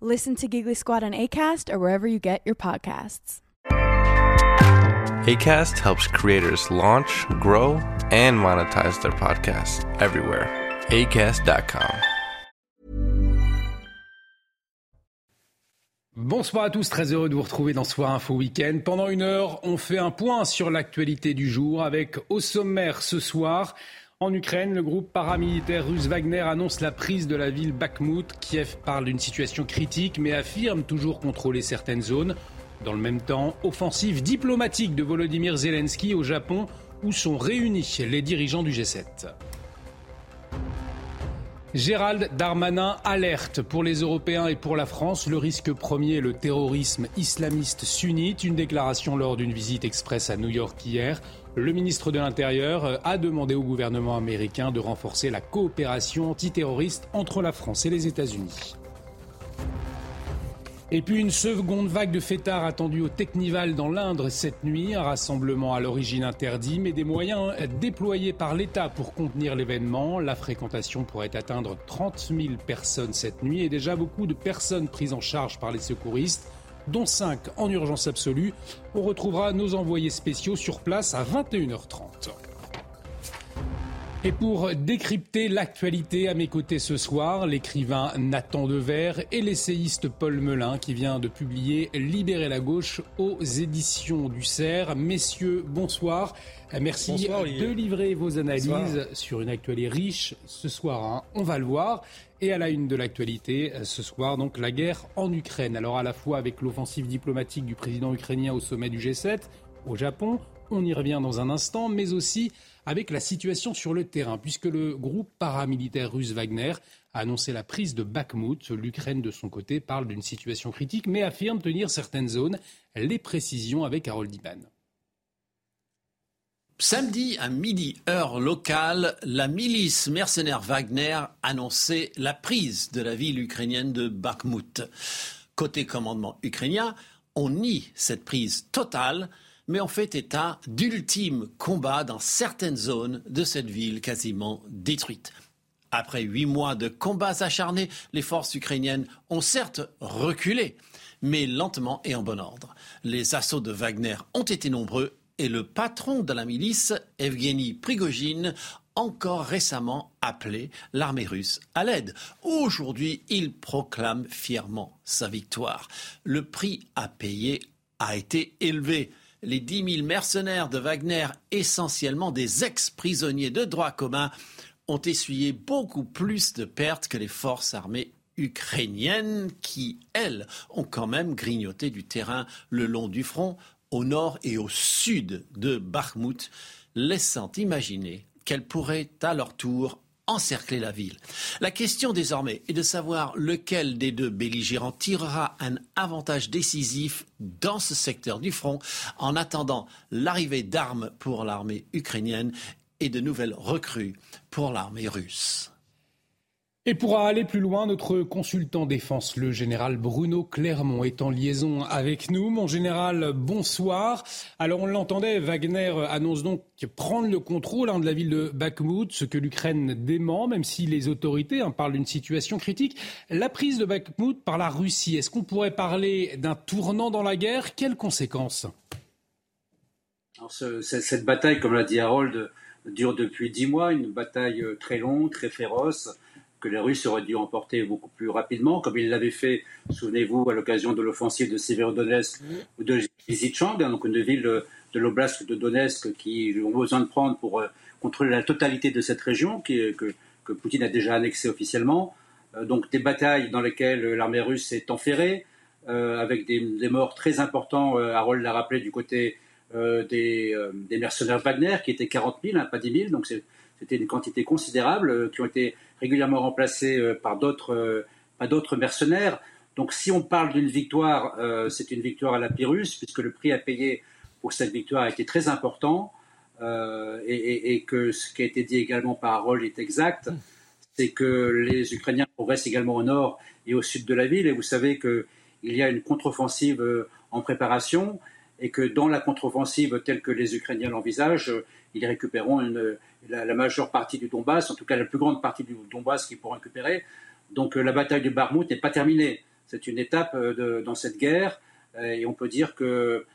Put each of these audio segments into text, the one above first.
Listen to Giggly Squad on ACAST or wherever you get your podcasts. ACAST helps creators launch, grow, and monetize their podcasts everywhere. ACAST.com. Bonsoir à tous, très heureux de vous retrouver dans Soir Info Week-end. Pendant une heure, on fait un point sur l'actualité du jour avec au sommaire ce soir. En Ukraine, le groupe paramilitaire russe Wagner annonce la prise de la ville Bakhmut. Kiev parle d'une situation critique mais affirme toujours contrôler certaines zones. Dans le même temps, offensive diplomatique de Volodymyr Zelensky au Japon où sont réunis les dirigeants du G7. Gérald Darmanin alerte pour les Européens et pour la France. Le risque premier le terrorisme islamiste sunnite. Une déclaration lors d'une visite express à New York hier. Le ministre de l'Intérieur a demandé au gouvernement américain de renforcer la coopération antiterroriste entre la France et les États-Unis. Et puis une seconde vague de fêtards attendue au Technival dans l'Indre cette nuit. Un rassemblement à l'origine interdit, mais des moyens déployés par l'État pour contenir l'événement. La fréquentation pourrait atteindre 30 000 personnes cette nuit et déjà beaucoup de personnes prises en charge par les secouristes, dont 5 en urgence absolue. On retrouvera nos envoyés spéciaux sur place à 21h30. Et pour décrypter l'actualité à mes côtés ce soir, l'écrivain Nathan Dever et l'essayiste Paul Melun qui vient de publier Libérer la gauche aux éditions du CERF. Messieurs, bonsoir. Merci Bonsoir, de livrer vos analyses Bonsoir. sur une actualité riche ce soir. hein. On va le voir. Et à la une de l'actualité euh, ce soir, donc la guerre en Ukraine. Alors à la fois avec l'offensive diplomatique du président ukrainien au sommet du G7 au Japon, on y revient dans un instant, mais aussi avec la situation sur le terrain, puisque le groupe paramilitaire russe Wagner a annoncé la prise de Bakhmut. L'Ukraine, de son côté, parle d'une situation critique, mais affirme tenir certaines zones. Les précisions avec Harold Iban. Samedi à midi, heure locale, la milice mercenaire Wagner annonçait la prise de la ville ukrainienne de Bakhmut. Côté commandement ukrainien, on nie cette prise totale, mais on fait état d'ultimes combats dans certaines zones de cette ville quasiment détruite. Après huit mois de combats acharnés, les forces ukrainiennes ont certes reculé, mais lentement et en bon ordre. Les assauts de Wagner ont été nombreux et le patron de la milice, Evgeny Prigogine, encore récemment appelé l'armée russe à l'aide. Aujourd'hui, il proclame fièrement sa victoire. Le prix à payer a été élevé. Les 10 000 mercenaires de Wagner, essentiellement des ex-prisonniers de droit commun, ont essuyé beaucoup plus de pertes que les forces armées ukrainiennes qui, elles, ont quand même grignoté du terrain le long du front, au nord et au sud de Bakhmut, laissant imaginer qu'elles pourraient à leur tour encercler la ville. La question désormais est de savoir lequel des deux belligérants tirera un avantage décisif dans ce secteur du front en attendant l'arrivée d'armes pour l'armée ukrainienne et de nouvelles recrues pour l'armée russe. Et pour aller plus loin, notre consultant défense, le général Bruno Clermont, est en liaison avec nous. Mon général, bonsoir. Alors on l'entendait, Wagner annonce donc prendre le contrôle hein, de la ville de Bakhmut, ce que l'Ukraine dément, même si les autorités hein, parlent d'une situation critique. La prise de Bakhmut par la Russie, est-ce qu'on pourrait parler d'un tournant dans la guerre? Quelles conséquences? Alors, ce- ce- cette bataille, comme l'a dit Harold, dure depuis dix mois, une bataille euh, très longue, très féroce, que les Russes auraient dû emporter beaucoup plus rapidement, comme ils l'avaient fait, souvenez-vous, à l'occasion de l'offensive de Severodonetsk ou de Lysychansk, hein, donc une ville de l'oblast de Donetsk qui ont besoin de prendre pour euh, contrôler la totalité de cette région qui que, que Poutine a déjà annexée officiellement. Euh, donc des batailles dans lesquelles euh, l'armée russe est enferrée, euh, avec des, des morts très importants, Harold l'a rappelé, du côté euh, des, euh, des mercenaires Wagner, qui étaient 40 000, hein, pas 10 000, donc C'était une quantité considérable qui ont été régulièrement remplacés par d'autres mercenaires. Donc si on parle d'une victoire, c'est une victoire à la Pyrrhus, puisque le prix à payer pour cette victoire a été très important. et, que ce qui a été dit également par Harold est exact, c'est que les Ukrainiens progressent également au nord et au sud de la ville. Et vous savez qu'il y a une contre-offensive euh, en préparation et que dans la contre-offensive telle que les Ukrainiens l'envisagent, ils récupéreront la, majeure partie du Donbass, en tout cas la plus grande partie du Donbass qu'ils pourront récupérer. Donc euh, la bataille de Barmout n'est pas terminée. C'est une étape euh, dans cette guerre et on peut dire que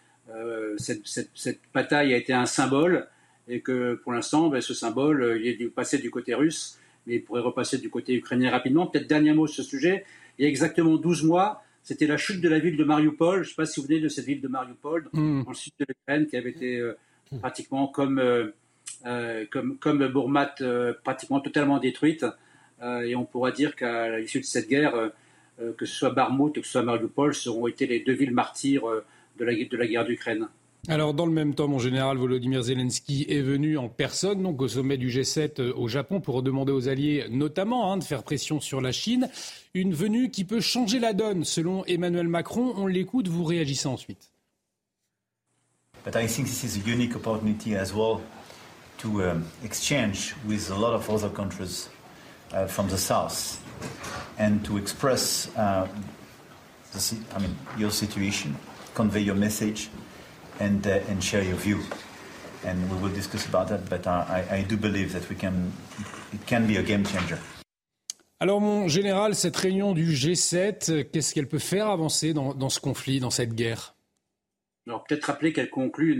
cette, bataille a été un symbole et que pour l'instant, ben, ce symbole, il est passé du côté russe mais il pourrait repasser du côté ukrainien rapidement. Peut-être dernier mot sur ce sujet. Il y a exactement 12 mois, c'était la chute de la ville de Mariupol. Je ne sais pas si vous venez de cette ville de Mariupol, mm. dans le sud de l'Ukraine, qui avait été euh, pratiquement comme, euh, euh, comme, comme Bourmat, pratiquement totalement détruite. et on pourra dire qu'à l'issue de cette guerre, que ce soit Barmout ou que ce soit Mariupol, seront été les deux villes martyrs de la, de la guerre d'Ukraine. Alors, dans le même temps, mon général Volodymyr Zelensky est venu en personne, donc au sommet du G7 euh, au Japon, pour demander aux alliés, notamment, hein, de faire pression sur la Chine. Une venue qui peut changer la donne, selon Emmanuel Macron. On l'écoute, vous réagissez ensuite. But I think this is a unique opportunity as well to um, exchange with a lot of other countries uh, from the south and to express uh, the, I mean, your situation, convey your message and, uh, and share your view. And we will discuss about that, but I, I do believe that we can, it can be a game changer. Alors mon général, cette réunion du G7, qu'est-ce qu'elle peut faire avancer dans, dans, ce conflit, dans cette guerre Alors peut-être rappeler qu'elle conclut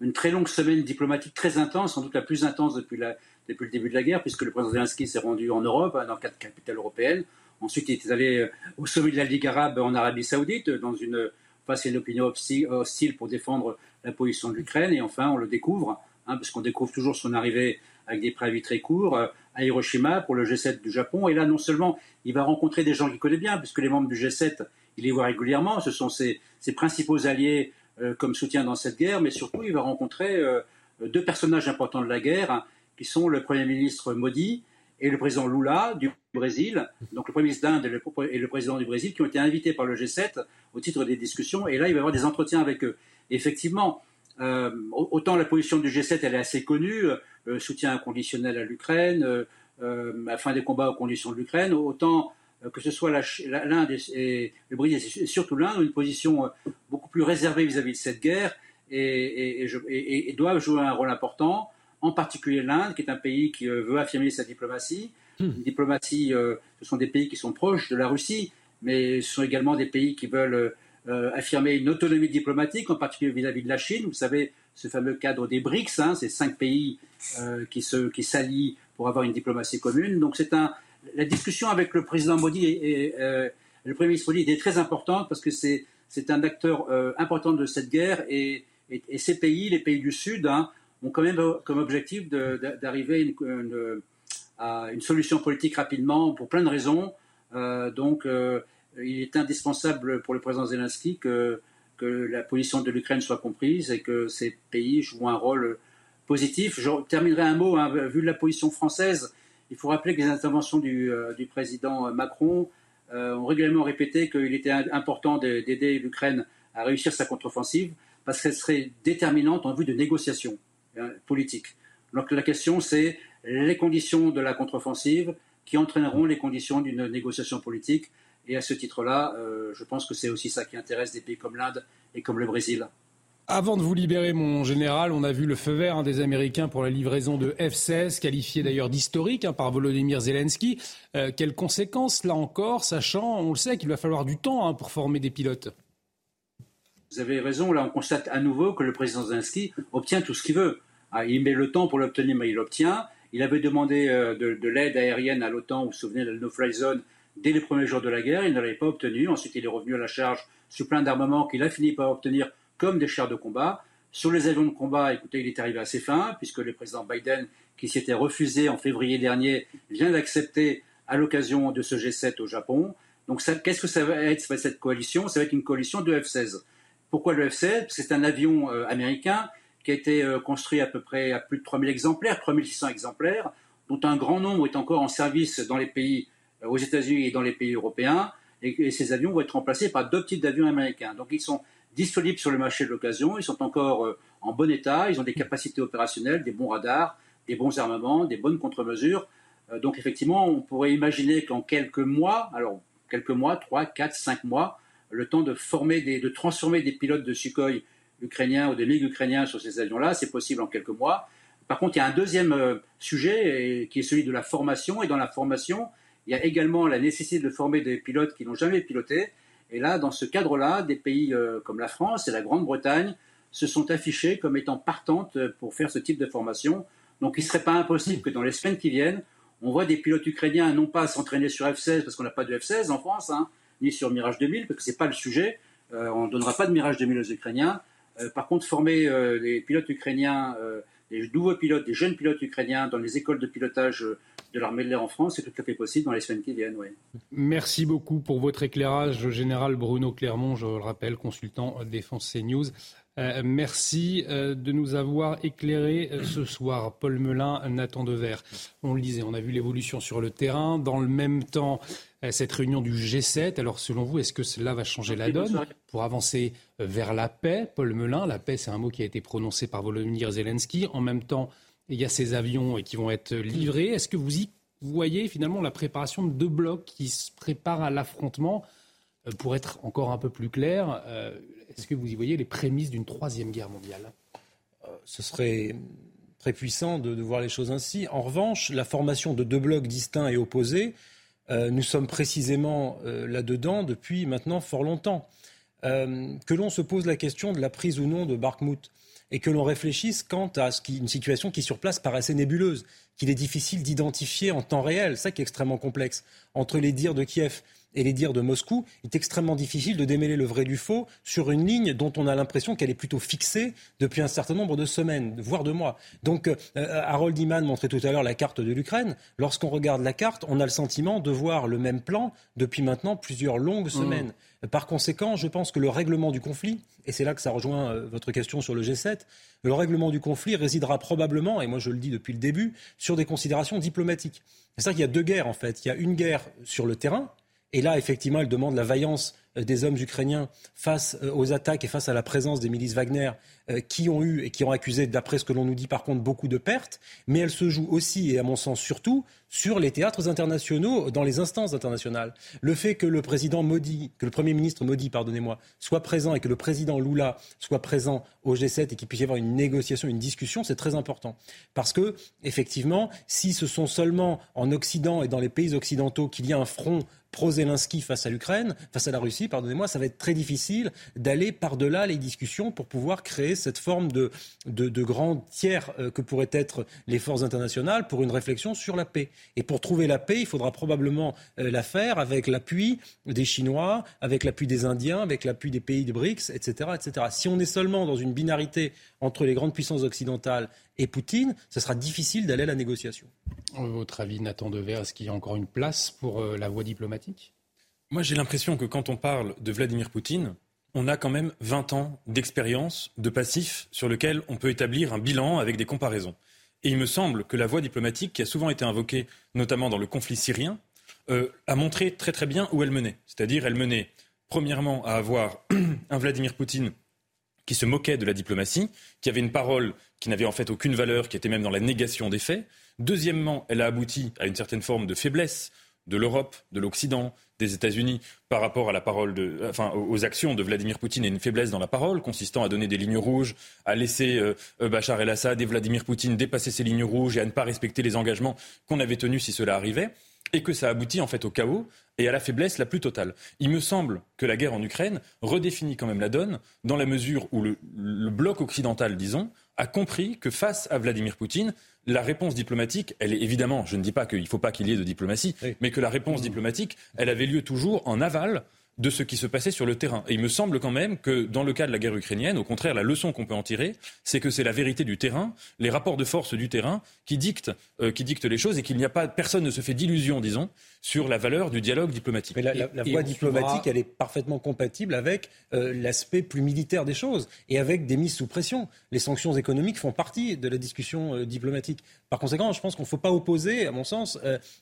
une, très longue semaine diplomatique très intense, sans doute la plus intense depuis, le début de la guerre, puisque le président Zelensky s'est rendu en Europe, hein, dans quatre capitales européennes. Ensuite, il est allé euh, au sommet de la Ligue arabe en Arabie saoudite, dans une face à une opinion hostile pour défendre la position de l'Ukraine. Et enfin, on le découvre, hein, parce qu'on découvre toujours son arrivée avec des préavis très courts, euh, à Hiroshima pour le G7 du Japon. Et là, non seulement il va rencontrer des gens qu'il connaît bien, puisque les membres du G7, il les voit régulièrement, ce sont ses, principaux alliés comme soutien dans cette guerre, mais surtout il va rencontrer euh, deux personnages importants de la guerre, hein, qui sont le Premier ministre Modi et le président Lula du Brésil, donc le Premier ministre d'Inde et, le président du Brésil, qui ont été invités par le G7 au titre des discussions. Et là, il va y avoir des entretiens avec eux. effectivement, euh, autant la position du G7, elle est assez connue, euh, soutien inconditionnel à l'Ukraine, euh, euh fin des combats aux conditions de l'Ukraine, autant que ce soit l'Inde et, le Brésil, et surtout l'Inde, ont une position beaucoup plus réservée vis-à-vis de cette guerre et, et, doivent jouer un rôle important en particulier l'Inde, qui est un pays qui euh, veut affirmer sa diplomatie. Hmm. Une diplomatie, euh, ce sont des pays qui sont proches de la Russie, mais ce sont également des pays qui veulent euh, affirmer une autonomie diplomatique, en particulier vis-à-vis de la Chine. Vous savez, ce fameux cadre des BRICS, hein, ces cinq pays qui, se, qui s'allient pour avoir une diplomatie commune. Donc c'est un, la discussion avec le président Modi et, le Premier ministre Modi est très importante parce que c'est, un acteur important de cette guerre et, ces pays, les pays du Sud, hein, ont quand même comme objectif d'arriver à une solution politique rapidement pour plein de raisons. Euh, donc, euh, il est indispensable pour le président Zelensky que, que la position de l'Ukraine soit comprise et que ces pays jouent un rôle positif. Je terminerai un mot, hein, vu la position française, il faut rappeler que les interventions du, euh, président Macron ont régulièrement répété qu'il était important d'aider l'Ukraine à réussir sa contre-offensive parce qu'elle serait déterminante en vue de négociations. Euh, politique. Donc la question, c'est les conditions de la contre-offensive qui entraîneront les conditions d'une négociation politique. Et à ce titre-là, euh, je pense que c'est aussi ça qui intéresse des pays comme l'Inde et comme le Brésil. Avant de vous libérer, mon général, on a vu le feu vert hein, des Américains pour la livraison de F-16, qualifié d'ailleurs d'historique hein, par Volodymyr Zelensky. Euh, quelles conséquences, là encore, sachant, on le sait, qu'il va falloir du temps hein, pour former des pilotes? Vous avez raison, là on constate à nouveau que le président Zelensky obtient tout ce qu'il veut. Ah, il met le temps pour l'obtenir, mais il l'obtient. Il avait demandé euh, de, l'aide aérienne à l'OTAN, vous vous souvenez, de la no-fly zone, dès les premiers jours de la guerre. Il ne l'avait pas obtenu. Ensuite, il est revenu à la charge sur plein d'armements qu'il a fini par obtenir, comme des chars de combat. Sur les avions de combat, écoutez, il est arrivé à ses fins, puisque le président Biden, qui s'était refusé en février dernier, vient d'accepter à l'occasion de ce G7 au Japon. Donc, qu'est-ce que ça va être cette coalition? Ça va être une coalition de F-16. Pourquoi le F-16 C'est un avion euh, américain qui a été euh, construit à peu près à plus de 3000 exemplaires, 3600 exemplaires, dont un grand nombre est encore en service dans les pays, euh, aux États-Unis et dans les pays européens. Et, ces avions vont être remplacés par deux types d'avions américains. Donc ils sont disponibles sur le marché de l'occasion, ils sont encore euh, en bon état, ils ont des capacités opérationnelles, des bons radars, des bons armements, des bonnes contre-mesures. donc effectivement, on pourrait imaginer qu'en quelques mois, alors quelques mois, 3, 4, 5 mois, le temps de former, des, de transformer des pilotes de Sukhoi ukrainiens ou des MiG ukrainiens sur ces avions-là, c'est possible en quelques mois. Par contre, il y a un deuxième euh, sujet qui est celui de la formation. Et dans la formation, il y a également la nécessité de former des pilotes qui n'ont jamais piloté. Et là, dans ce cadre-là, des pays euh, comme la France et la Grande-Bretagne se sont affichés comme étant partantes pour faire ce type de formation. Donc il ne serait pas impossible que dans les semaines qui viennent, on voit des pilotes ukrainiens non pas s'entraîner sur F-16 parce qu'on n'a pas de F-16 en France, hein, ni sur Mirage 2000 parce que ce n'est pas le sujet. Euh, on ne donnera pas de Mirage 2000 aux Ukrainiens. Euh, par contre, former euh, les pilotes ukrainiens, des nouveaux pilotes, des jeunes pilotes ukrainiens dans les écoles de pilotage de l'armée de l'air en France, c'est tout à fait possible dans les semaines qui viennent. Merci beaucoup pour votre éclairage, général Bruno Clermont, je le rappelle, consultant défense CNews. Euh, merci euh, de nous avoir éclairé euh, ce soir. Paul Melun, Nathan Dever. On le disait, on a vu l'évolution sur le terrain. Dans le même temps, cette réunion du G7. Alors, selon vous, est-ce que cela va changer la donne pour avancer vers la paix? Paul Melun, la paix, c'est un mot qui a été prononcé par Volodymyr Zelensky. En même temps, il y a ces avions qui vont être livrés. Est-ce que vous y voyez finalement la préparation de deux blocs qui se préparent à l'affrontement? Pour être encore un peu plus clair, est-ce que vous y voyez les prémices d'une troisième guerre mondiale? Euh, Ce serait très puissant de, voir les choses ainsi. En revanche, la formation de deux blocs distincts et opposés, euh, nous sommes précisément euh, là-dedans depuis maintenant fort longtemps. que l'on se pose la question de la prise ou non de Barkmout et que l'on réfléchisse quant à une situation qui sur place assez nébuleuse, qu'il est difficile d'identifier en temps réel, ça qui est extrêmement complexe, entre les dires de Kiev et les dires de Moscou, il est extrêmement difficile de démêler le vrai du faux sur une ligne dont on a l'impression qu'elle est plutôt fixée depuis un certain nombre de semaines, voire de mois. Donc, euh, Harold Iman montrait tout à l'heure la carte de l'Ukraine. Lorsqu'on regarde la carte, on a le sentiment de voir le même plan depuis maintenant plusieurs longues mmh. semaines. Par conséquent, je pense que le règlement du conflit, et c'est là que ça rejoint euh, votre question sur le G7, le règlement du conflit résidera probablement, et moi je le dis depuis le début, sur des considérations diplomatiques. C'est ça qu'il y a deux guerres en fait. Il y a une guerre sur le terrain, et là, effectivement, elle demande la vaillance euh, des hommes ukrainiens face euh, aux attaques et face à la présence des milices Wagner qui ont eu et qui ont accusé, d'après ce que l'on nous dit par contre, beaucoup de pertes. Mais elle se joue aussi, et à mon sens surtout, sur les théâtres internationaux, dans les instances internationales. Le fait que le président Modi, que le premier ministre Modi, pardonnez-moi, soit présent et que le président Lula soit présent au G7 et qu'il puisse y avoir une négociation, une discussion, c'est très important. Parce que, effectivement, si ce sont seulement en Occident et dans les pays occidentaux qu'il y a un front pro-Zelensky face à l'Ukraine, face à la Russie, pardonnez-moi, ça va être très difficile d'aller par-delà les discussions pour pouvoir créer cette forme de, de, grand tiers euh, que pourraient être les forces internationales pour une réflexion sur la paix. Et pour trouver la paix, il faudra probablement euh, la faire avec l'appui des Chinois, avec l'appui des Indiens, avec l'appui des pays de BRICS, etc., etc. Si on est seulement dans une binarité entre les grandes puissances occidentales et Poutine, ce sera difficile d'aller à la négociation. Votre avis, Nathan Dever, est-ce qu'il y a encore une place pour euh, la voie diplomatique? Moi, j'ai l'impression que quand on parle de Vladimir Poutine, on a quand même 20 ans d'expérience, de passif, sur lequel on peut établir un bilan avec des comparaisons. Et il me semble que la voie diplomatique, qui a souvent été invoquée, notamment dans le conflit syrien, euh, a montré très très bien où elle menait. C'est-à-dire, elle menait, premièrement, à avoir un Vladimir Poutine qui se moquait de la diplomatie, qui avait une parole qui n'avait en fait aucune valeur, qui était même dans la négation des faits. Deuxièmement, elle a abouti à une certaine forme de faiblesse de l'Europe, de l'Occident, des États-Unis par rapport à la parole enfin, aux actions de Vladimir Poutine et une faiblesse dans la parole, consistant à donner des lignes rouges, à laisser euh, euh, Bachar el-Assad et Vladimir Poutine dépasser ces lignes rouges et à ne pas respecter les engagements qu'on avait tenus si cela arrivait, et que ça aboutit en fait au chaos et à la faiblesse la plus totale. Il me semble que la guerre en Ukraine redéfinit quand même la donne dans la mesure où le, bloc occidental, disons, a compris que face à Vladimir Poutine, la réponse diplomatique, elle est évidemment, je ne dis pas qu'il ne faut pas qu'il y ait de diplomatie, mais que la réponse diplomatique, elle avait lieu toujours en aval de ce qui se passait sur le terrain. Et il me semble quand même que dans le cas de la guerre ukrainienne, au contraire, la leçon qu'on peut en tirer, c'est que c'est la vérité du terrain, les rapports de force du terrain qui dictent, euh, qui dictent les choses et qu'il n'y a pas, personne ne se fait d'illusions, disons, sur la valeur du dialogue diplomatique. Mais la, voie diplomatique, elle est parfaitement compatible avec euh, l'aspect plus militaire des choses et avec des mises sous pression. Les sanctions économiques font partie de la discussion euh, diplomatique. Par conséquent, je pense qu'on ne faut pas opposer, à mon sens,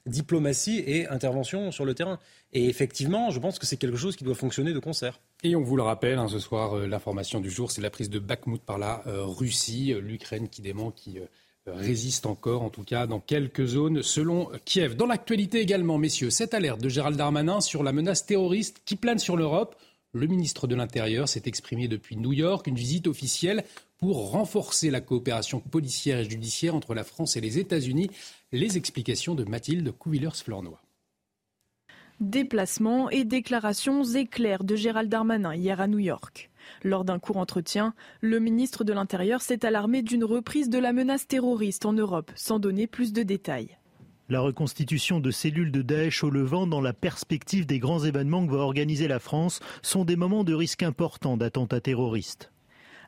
diplomatie et intervention sur le terrain. Et effectivement, je pense que c'est quelque chose qui doit fonctionner de concert. Et on vous le rappelle, hein, ce soir, euh, l'information du jour, c'est la prise de Bakhmut par la euh, Russie, euh, l'Ukraine qui dément, qui résiste encore, en tout cas dans quelques zones, selon Kiev. Dans l'actualité également, messieurs, cette alerte de Gérald Darmanin sur la menace terroriste qui plane sur l'Europe. Le ministre de l'Intérieur s'est exprimé depuis New York, une visite officielle pour renforcer la coopération policière et judiciaire entre la France et les États-Unis. Les explications de Mathilde Couvillers-Flornois. Déplacements et déclarations éclairs de Gérald Darmanin hier à New York. Lors d'un court entretien, le ministre de l'Intérieur s'est alarmé d'une reprise de la menace terroriste en Europe, sans donner plus de détails. La reconstitution de cellules de Daesh au Levant dans la perspective des grands événements que va organiser la France sont des moments de risque important d'attentats terroristes.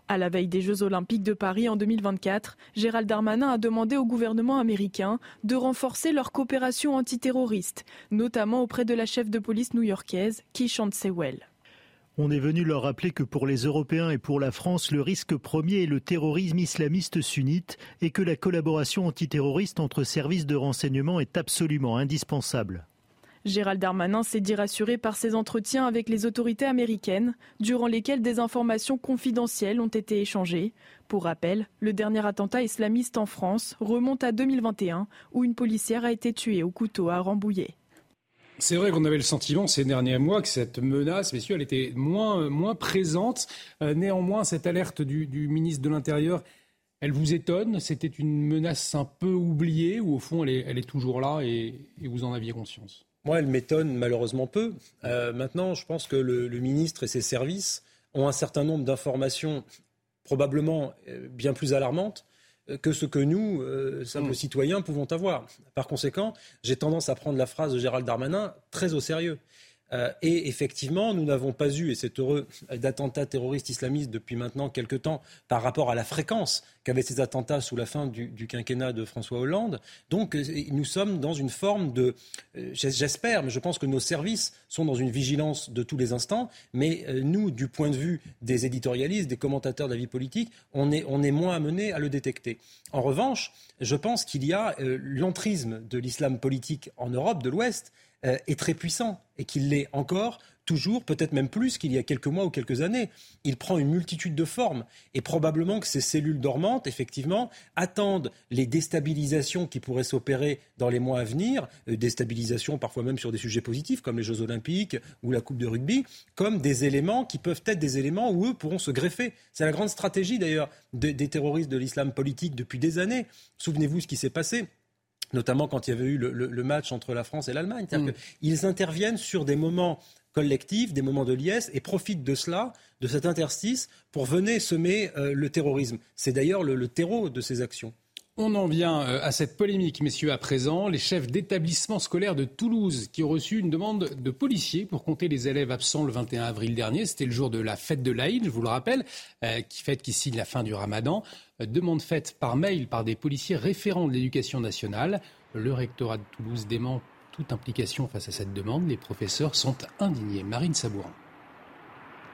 À la veille des Jeux Olympiques de Paris en 2024, Gérald Darmanin a demandé au gouvernement américain de renforcer leur coopération antiterroriste, notamment auprès de la chef de police new-yorkaise, Keishante Sewell. On est venu leur rappeler que pour les Européens et pour la France, le risque premier est le terrorisme islamiste sunnite et que la collaboration antiterroriste entre services de renseignement est absolument indispensable. Gérald Darmanin s'est dit rassuré par ses entretiens avec les autorités américaines, durant lesquels des informations confidentielles ont été échangées. Pour rappel, le dernier attentat islamiste en France remonte à 2021, où une policière a été tuée au couteau à Rambouillet. C'est vrai qu'on avait le sentiment ces derniers mois que cette menace, messieurs, elle était moins, présente. Euh, néanmoins, cette alerte du, ministre de l'Intérieur, elle vous étonne? C'était une menace un peu oubliée ou au fond elle est, toujours là et vous en aviez conscience? Moi, elle m'étonne malheureusement peu. Euh, maintenant, je pense que le, ministre et ses services ont un certain nombre d'informations probablement euh, bien plus alarmantes que ce que nous, simples mm. citoyens, pouvons avoir. Par conséquent, j'ai tendance à prendre la phrase de Gérald Darmanin très au sérieux. Euh, et effectivement, nous n'avons pas eu, et c'est heureux, d'attentats terroristes islamistes depuis maintenant quelques temps par rapport à la fréquence qu'avaient ces attentats sous la fin du, quinquennat de François Hollande. Donc euh, nous sommes dans une forme de, euh, j'espère, mais je pense que nos services sont dans une vigilance de tous les instants, mais nous, du point de vue des éditorialistes, des commentateurs de la vie politique, on est, on est moins amenés à le détecter. En revanche, je pense qu'il y a l'entrisme de l'islam politique en Europe de l'Ouest euh, est très puissant et qu'il l'est encore, toujours, peut-être même plus qu'il y a quelques mois ou quelques années. Il prend une multitude de formes et probablement que ces cellules dormantes, effectivement, attendent les déstabilisations qui pourraient s'opérer dans les mois à venir, euh, déstabilisations parfois même sur des sujets positifs comme les Jeux olympiques ou la Coupe de rugby, comme des éléments qui peuvent être des éléments où eux pourront se greffer. C'est la grande stratégie d'ailleurs des terroristes de l'islam politique depuis des années. Souvenez-vous ce qui s'est passé notamment quand il y avait eu le, match entre la France et l'Allemagne. Mm. Ils interviennent sur des moments collectifs, des moments de liesse, et profitent de cela, de cet interstice, pour venir semer euh, le terrorisme. C'est d'ailleurs le terreau de ces actions. On en vient euh, à cette polémique, messieurs, à présent. Les chefs d'établissement scolaire de Toulouse qui ont reçu une demande de policiers pour compter les élèves absents le 21 avril dernier. C'était le jour de la fête de l'Aïd, je vous le rappelle, euh, qui fête qui signe la fin du ramadan. Euh, demande faite par mail par des policiers référents de l'éducation nationale. Le rectorat de Toulouse dément toute implication face à cette demande. Les professeurs sont indignés. Marine Sabourin.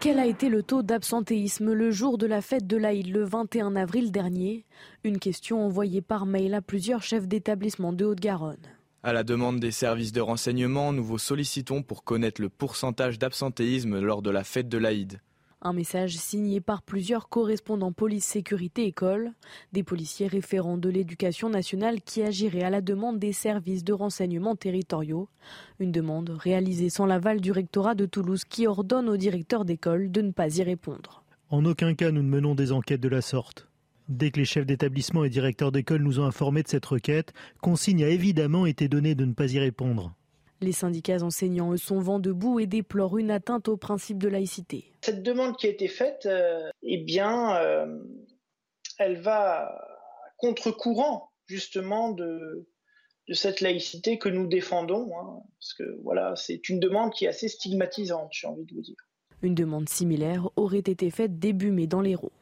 Quel a été le taux d'absentéisme le jour de la fête de l'Aïd le 21 avril dernier? Une question envoyée par mail à plusieurs chefs d'établissement de Haute-Garonne. À la demande des services de renseignement, nous vous sollicitons pour connaître le pourcentage d'absentéisme lors de la fête de l'Aïd. Un message signé par plusieurs correspondants police, sécurité, école, des policiers référents de l'éducation nationale qui agiraient à la demande des services de renseignement territoriaux. Une demande réalisée sans l'aval du rectorat de Toulouse qui ordonne au directeur d'école de ne pas y répondre. En aucun cas nous ne menons des enquêtes de la sorte. Dès que les chefs d'établissement et directeurs d'école nous ont informés de cette requête, consigne a évidemment été donnée de ne pas y répondre. Les syndicats enseignants, eux, sont vent debout et déplorent une atteinte au principe de laïcité. Cette demande qui a été faite, euh, eh bien, euh, elle va contre-courant justement de, de cette laïcité que nous défendons, hein, parce que voilà, c'est une demande qui est assez stigmatisante, j'ai envie de vous dire. Une demande similaire aurait été faite début mai dans l'Hérault.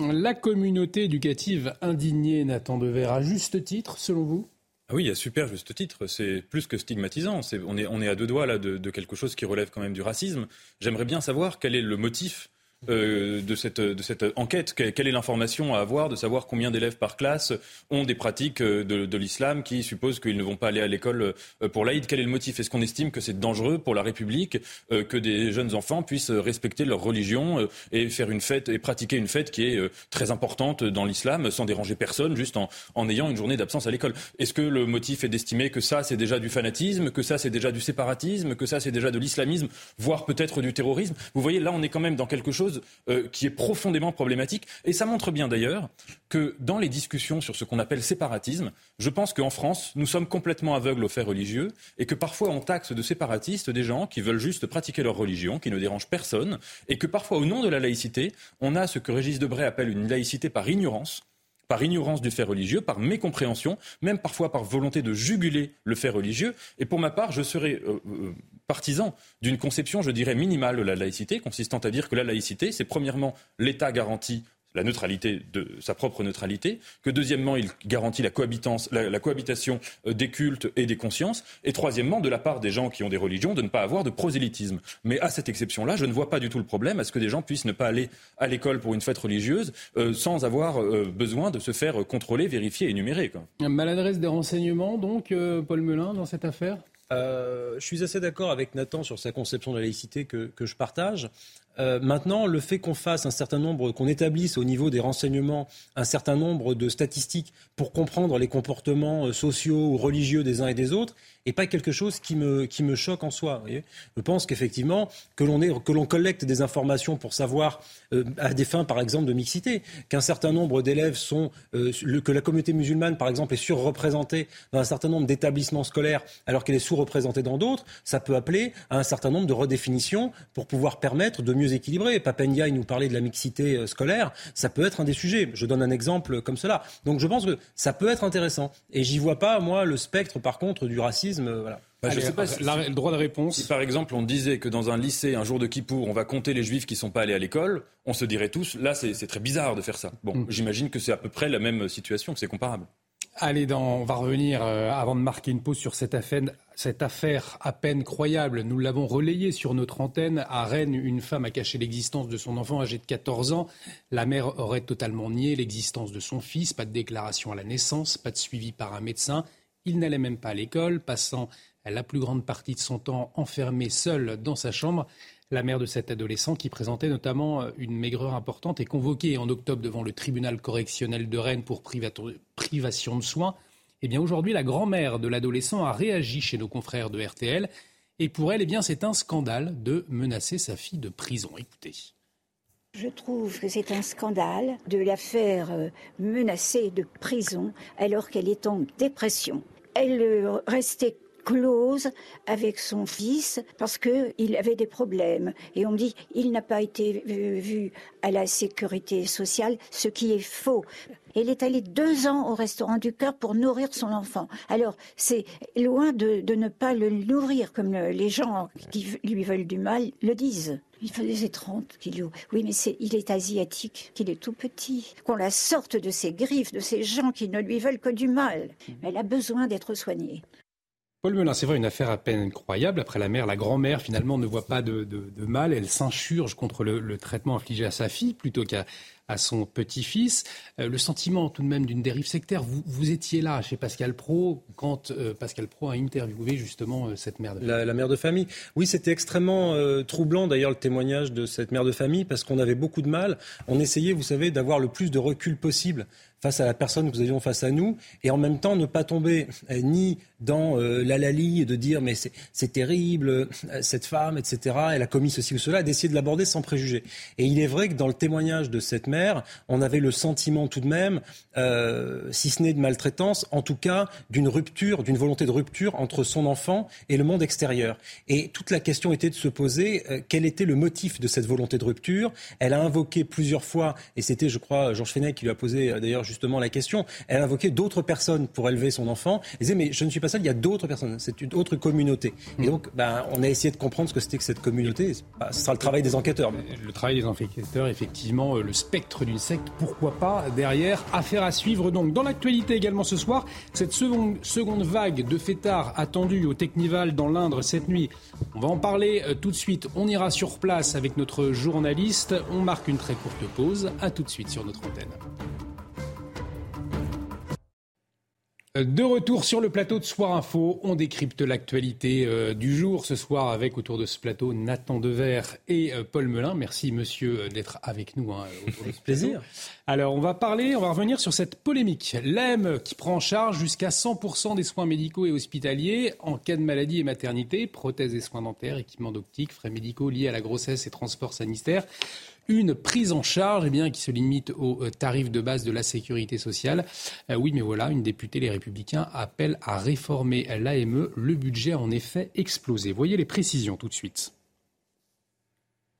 La communauté éducative indignée, Nathan Dever, à juste titre, selon vous? Ah oui, il y a super juste titre. C'est plus que stigmatisant. on, est, à deux doigts là de, quelque chose qui relève quand même du racisme. J'aimerais bien savoir quel est le motif euh, de, cette, de cette enquête. Quelle est l'information à avoir de savoir combien d'élèves par classe ont des pratiques euh, de, de l'islam qui supposent qu'ils ne vont pas aller à l'école euh, pour l'Aïd? Quel est le motif? Est-ce qu'on estime que c'est dangereux pour la République que des jeunes enfants puissent respecter leur religion et faire une fête et pratiquer une fête qui est très importante dans l'islam sans déranger personne, juste en, en ayant une journée d'absence à l'école? Est-ce que le motif est d'estimer que ça c'est déjà du fanatisme, que ça c'est déjà du séparatisme, que ça c'est déjà de l'islamisme, voire peut-être du terrorisme? Vous voyez, là on est quand même dans quelque chose euh, qui est profondément problématique. Et ça montre bien d'ailleurs que dans les discussions sur ce qu'on appelle séparatisme, je pense qu'en France, nous sommes complètement aveugles aux faits religieux et que parfois on taxe de séparatistes des gens qui veulent juste pratiquer leur religion, qui ne dérangent personne, et que parfois au nom de la laïcité, on a ce que Régis Debray appelle une laïcité par ignorance par ignorance du fait religieux, par mécompréhension, même parfois par volonté de juguler le fait religieux. Et pour ma part, je serais euh, euh, partisan d'une conception, je dirais, minimale de la laïcité, consistant à dire que la laïcité, c'est premièrement l'État garantit la neutralité de sa propre neutralité, que deuxièmement, il garantit la, cohabitation euh, des cultes et des consciences, et troisièmement, de la part des gens qui ont des religions, de ne pas avoir de prosélytisme. Mais à cette exception-là, je ne vois pas du tout le problème à ce que des gens puissent ne pas aller à l'école pour une fête religieuse euh, sans avoir euh, besoin de se faire contrôler, vérifier énumérer. Maladresse des renseignements, donc, Paul Melun, dans cette affaire? Je suis assez d'accord avec Nathan sur sa conception de la laïcité que, que je partage. Euh, maintenant, le fait qu'on fasse un certain nombre, qu'on établisse au niveau des renseignements un certain nombre de statistiques pour comprendre les comportements euh, sociaux ou religieux des uns et des autres, n'est pas quelque chose qui me, qui me choque en soi. je pense qu'effectivement, que l'on, que l'on collecte des informations pour savoir, euh, à des fins par exemple de mixité, qu'un certain nombre d'élèves sont, que la communauté musulmane par exemple est surreprésentée dans un certain nombre d'établissements scolaires alors qu'elle est sous-représentée dans d'autres, ça peut appeler à un certain nombre de redéfinitions pour pouvoir permettre de mieux mieux équilibré. Papendia, il nous parlait de la mixité euh, scolaire. Ça peut être un des sujets. Je donne un exemple comme cela. Donc je pense que ça peut être intéressant. Et j'y vois pas, moi, le spectre, par contre, du racisme. Euh, voilà. Bah, je sais pas si, le droit de réponse. Si par exemple on disait que dans un lycée, un jour de Kippour, on va compter les juifs qui ne sont pas allés à l'école, on se dirait tous, là c'est très bizarre de faire ça. Bon, mm. j'imagine que c'est à peu près la même situation, que c'est comparable. Allez, on va revenir euh, avant de marquer une pause sur cette affaire, cette affaire à peine croyable. Nous l'avons relayée sur notre antenne. À Rennes, une femme a caché l'existence de son enfant âgé de 14 ans. La mère aurait totalement nié l'existence de son fils. Pas de déclaration à la naissance, pas de suivi par un médecin. Il n'allait même pas à l'école, passant la plus grande partie de son temps enfermé seul dans sa chambre. La mère de cet adolescent, qui présentait notamment une maigreur importante, est convoquée en octobre devant le tribunal correctionnel de Rennes pour privation de soins. Eh bien, aujourd'hui, la grand-mère de l'adolescent a réagi chez nos confrères de RTL. Et pour elle, eh bien, c'est un scandale de menacer sa fille de prison. Écoutez. Je trouve que c'est un scandale de la faire euh, menacer de prison alors qu'elle est en dépression. Elle euh, restait close avec son fils parce qu'il avait des problèmes. Et on me dit, il n'a pas été vu à la sécurité sociale, ce qui est faux. Elle est allée deux ans au restaurant du cœur pour nourrir son enfant. Alors, c'est loin de, ne pas le nourrir comme les gens qui lui veulent du mal le disent. Il faisait 30 kilos. Oui, mais il est asiatique, qu'il est tout petit. Qu'on la sorte de ses griffes, de ces gens qui ne lui veulent que du mal. Mais elle a besoin d'être soignée. Paul Melun, c'est vrai, une affaire à peine incroyable. Après la mère, la grand-mère, finalement, ne voit pas de, mal. Elle s'insurge contre le, traitement infligé à sa fille plutôt qu'à à son petit-fils. Euh, le sentiment tout de même d'une dérive sectaire, vous, vous, étiez là chez Pascal Pro quand euh, Pascal Pro a interviewé justement euh, cette mère de famille. La, mère de famille. Oui, c'était extrêmement troublant d'ailleurs le témoignage de cette mère de famille parce qu'on avait beaucoup de mal. On essayait, vous savez, d'avoir le plus de recul possible face à la personne que nous avions face à nous, et en même temps ne pas tomber euh, ni dans euh, l'alali de dire mais c'est terrible, euh, cette femme, etc., elle a commis ceci ou cela, d'essayer de l'aborder sans préjugés. Et il est vrai que dans le témoignage de cette mère, on avait le sentiment tout de même, si ce n'est de maltraitance, en tout cas d'une rupture, d'une volonté de rupture entre son enfant et le monde extérieur. Et toute la question était de se poser quel était le motif de cette volonté de rupture. Elle a invoqué plusieurs fois, et c'était, je crois, Georges Fenech qui lui a posé d'ailleurs justement la question, elle a invoqué d'autres personnes pour élever son enfant. Elle disait, mais je ne suis pas seule, il y a d'autres personnes, c'est une autre communauté. Et mm. donc, ben, on a essayé de comprendre ce que c'était que cette communauté. ce sera le travail des enquêteurs. Le travail des enquêteurs, effectivement, euh, le spectre d'une secte, pourquoi pas, derrière, affaire à suivre donc. Dans l'actualité également ce soir, cette seconde, seconde vague de fêtards attendue au Technival dans l'Indre cette nuit. On va en parler euh, tout de suite. On ira sur place avec notre journaliste. On marque une très courte pause. À tout de suite sur notre antenne. De retour sur le plateau de Soir Info, on décrypte l'actualité euh, du jour ce soir avec autour de ce plateau Nathan Dever et euh, Paul Melun. Merci monsieur euh, d'être avec nous hein, autour de ce plaisir. Alors on va parler, on va revenir sur cette polémique. L'AME qui prend en charge jusqu'à 100% des soins médicaux et hospitaliers en cas de maladie et maternité, prothèses et soins dentaires, équipements d'optique, frais médicaux liés à la grossesse et transport sanitaire une prise en charge eh bien, qui se limite aux euh, tarifs de base de la sécurité sociale. Euh, oui, mais voilà, une députée, les Républicains, appelle à réformer l'AME. Le budget a en effet explosé. Voyez les précisions tout de suite.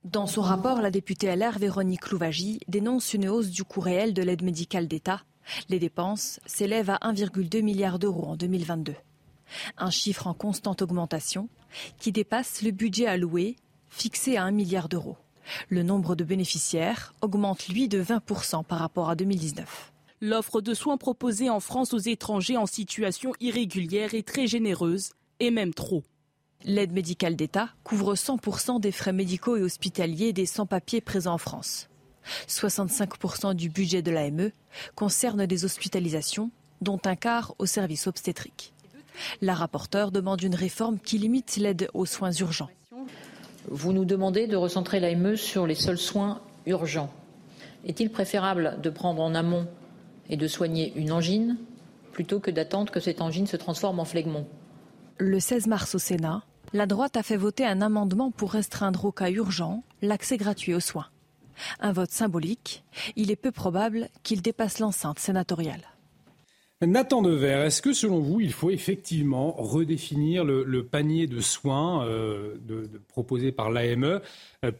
Dans son rapport, la députée LR Véronique Louvagie dénonce une hausse du coût réel de l'aide médicale d'État. Les dépenses s'élèvent à 1,2 milliard d'euros en 2022. Un chiffre en constante augmentation qui dépasse le budget alloué, fixé à 1 milliard d'euros. Le nombre de bénéficiaires augmente, lui, de 20% par rapport à 2019. L'offre de soins proposée en France aux étrangers en situation irrégulière est très généreuse, et même trop. L'aide médicale d'État couvre 100% des frais médicaux et hospitaliers des sans-papiers présents en France. 65% du budget de l'AME concerne des hospitalisations, dont un quart au service obstétrique. La rapporteure demande une réforme qui limite l'aide aux soins urgents. Vous nous demandez de recentrer l'AME sur les seuls soins urgents. Est-il préférable de prendre en amont et de soigner une angine plutôt que d'attendre que cette angine se transforme en phlegmon Le 16 mars au Sénat, la droite a fait voter un amendement pour restreindre au cas urgent l'accès gratuit aux soins. Un vote symbolique, il est peu probable qu'il dépasse l'enceinte sénatoriale. Nathan Dever, est-ce que selon vous, il faut effectivement redéfinir le, panier de soins euh, proposé par l'AME euh,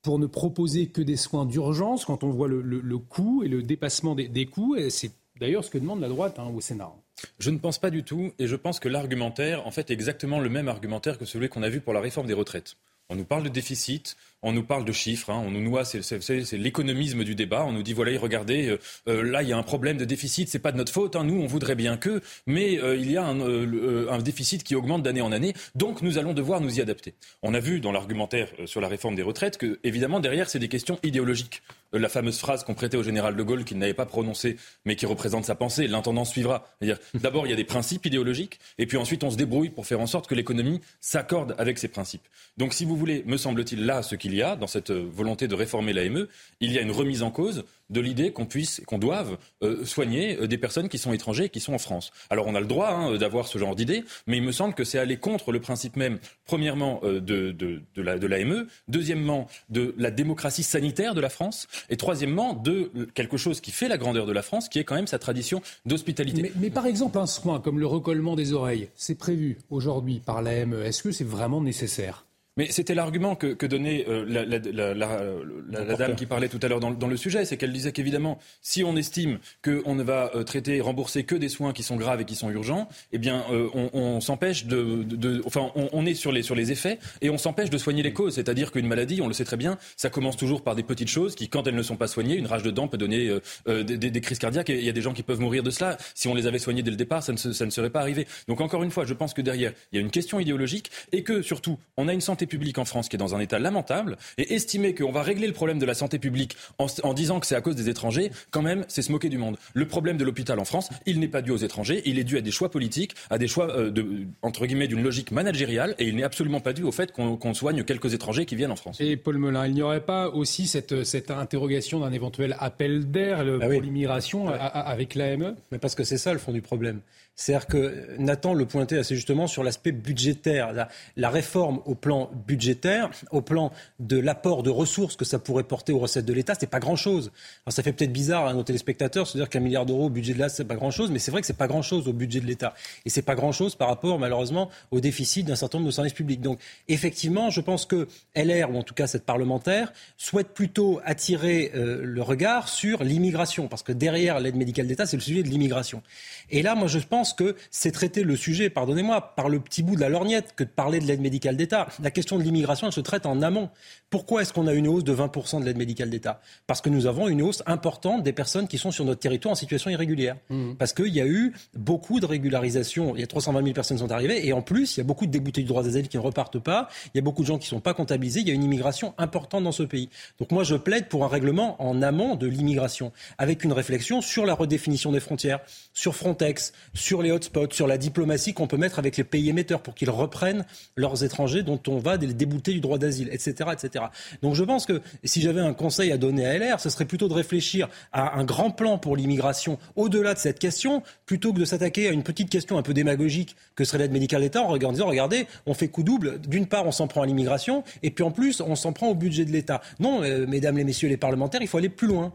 pour ne proposer que des soins d'urgence quand on voit le, coût et le dépassement des, coûts? C'est d'ailleurs ce que demande la droite hein, au Sénat. Je ne pense pas du tout, et je pense que l'argumentaire, en fait, est exactement le même argumentaire que celui qu'on a vu pour la réforme des retraites. On nous parle de déficit, on nous parle de chiffres, hein, on nous noie, c'est l'économisme du débat. On nous dit voilà, regardez, euh, euh, là il y a un problème de déficit, c'est pas de notre faute. Hein, nous, on voudrait bien que, mais euh, il y a un, déficit qui augmente d'année en année, donc nous allons devoir nous y adapter. On a vu dans l'argumentaire sur la réforme des retraites que, évidemment, derrière c'est des questions idéologiques. La fameuse phrase qu'on prêtait au général de Gaulle qu'il n'avait pas prononcée, mais qui représente sa pensée, l'intendant suivra. D'abord il y a des principes idéologiques, et puis ensuite on se débrouille pour faire en sorte que l'économie s'accorde avec ces principes. Donc, si vous voulez, me semble-t-il, là, ce qu'il y a dans cette volonté de réformer l'AME, il y a une remise en cause de l'idée qu'on puisse, qu'on doive euh, soigner euh, des personnes qui sont étrangers et qui sont en France. Alors on a le droit hein, d'avoir ce genre d'idée, mais il me semble que c'est aller contre le principe même, premièrement, euh, de, de, l'AME, deuxièmement, de la démocratie sanitaire de la France, et troisièmement, de quelque chose qui fait la grandeur de la France, qui est quand même sa tradition d'hospitalité. Mais, par exemple, un soin comme le recollement des oreilles, c'est prévu aujourd'hui par l'AME. Est-ce que c'est vraiment nécessaire? Mais c'était l'argument que, donnait euh, la, dame qui parlait tout à l'heure dans, le sujet, c'est qu'elle disait qu'évidemment, si on estime qu'on ne va euh, traiter, rembourser que des soins qui sont graves et qui sont urgents, eh bien, euh, on, s'empêche de, enfin, on, est sur les sur les effets et on s'empêche de soigner les causes. C'est-à-dire qu'une maladie, on le sait très bien, ça commence toujours par des petites choses qui, quand elles ne sont pas soignées, une rage de dents peut donner des, des, des, crises cardiaques. Et il y a des gens qui peuvent mourir de cela. Si on les avait soignés dès le départ, ça ne, ça ne serait pas arrivé. Donc encore une fois, je pense que derrière, il y a une question idéologique et que surtout, on a une santé publique en France qui est dans un état lamentable, et estimer qu'on va régler le problème de la santé publique en, disant que c'est à cause des étrangers, quand même, c'est se moquer du monde. Le problème de l'hôpital en France, il n'est pas dû aux étrangers, il est dû à des choix politiques, à des choix, euh, de, entre guillemets, d'une logique managériale, et il n'est absolument pas dû au fait qu'on soigne quelques étrangers qui viennent en France. Et Paul Melun, il n'y aurait pas aussi cette, cette interrogation d'un éventuel appel d'air ah pour l'immigration avec l'AME Mais parce que c'est ça le fond du problème. C'est-à-dire que Nathan le pointait assez justement sur l'aspect budgétaire. La, réforme au plan budgétaire, au plan de l'apport de ressources que ça pourrait porter aux recettes de l'État, c'est pas grand-chose. Alors ça fait peut-être bizarre à nos téléspectateurs se dire qu'un milliard d'euros au budget de l'État, c'est pas grand-chose, mais c'est vrai que c'est pas grand-chose au budget de l'État. Et c'est pas grand-chose par rapport, malheureusement, au déficit d'un certain nombre de services publics. Donc, effectivement, je pense que LR, ou en tout cas cette parlementaire, souhaite plutôt attirer euh, le regard sur l'immigration, parce que derrière l'aide médicale d'État, c'est le sujet de l'immigration. Et là, moi, je pense que c'est traiter le sujet, pardonnez-moi, par le petit bout de la lorgnette que de parler de l'aide médicale d'État. La de l'immigration, elle se traite en amont. Pourquoi est-ce qu'on a une hausse de 20% de l'aide médicale d'État? Parce que nous avons une hausse importante des personnes qui sont sur notre territoire en situation irrégulière. Mmh. Parce qu'il y a eu beaucoup de régularisation. Il y a 320 000 personnes qui sont arrivées. Et en plus, il y a beaucoup de déboutés du droit d'asile qui ne repartent pas. Il y a beaucoup de gens qui ne sont pas comptabilisés. Il y a une immigration importante dans ce pays. Donc moi, je plaide pour un règlement en amont de l'immigration, avec une réflexion sur la redéfinition des frontières, sur Frontex, sur les hotspots, sur la diplomatie qu'on peut mettre avec les pays émetteurs pour qu'ils reprennent leurs étrangers dont on va les débouter du droit d'asile, etc., etc. Donc je pense que si j'avais un conseil à donner à LR, ce serait plutôt de réfléchir à un grand plan pour l'immigration au-delà de cette question, plutôt que de s'attaquer à une petite question un peu démagogique que serait l'aide médicale d'État en disant regardez, on fait coup double. D'une part, on s'en prend à l'immigration, et puis en plus, on s'en prend au budget de l'État. Non, euh, mesdames et messieurs les parlementaires, il faut aller plus loin.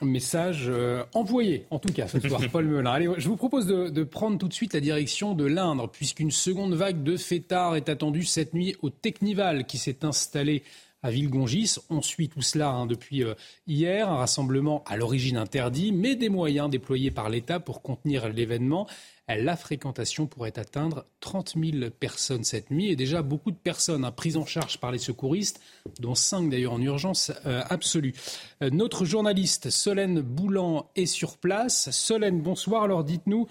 Message euh, envoyé, en tout cas, ce soir, Paul Melun. Allez, je vous propose de, prendre tout de suite la direction de l'Indre, puisqu'une seconde vague de fêtards est attendue cette nuit au Technival, qui s'est installé à Villegongis. On suit tout cela hein, depuis euh, hier, un rassemblement à l'origine interdit, mais des moyens déployés par l'État pour contenir l'événement. La fréquentation pourrait atteindre 30 000 personnes cette nuit et déjà beaucoup de personnes hein, prises en charge par les secouristes, dont 5 d'ailleurs en urgence euh, absolue. Euh, notre journaliste Solène Boulan est sur place. Solène, bonsoir. Alors dites-nous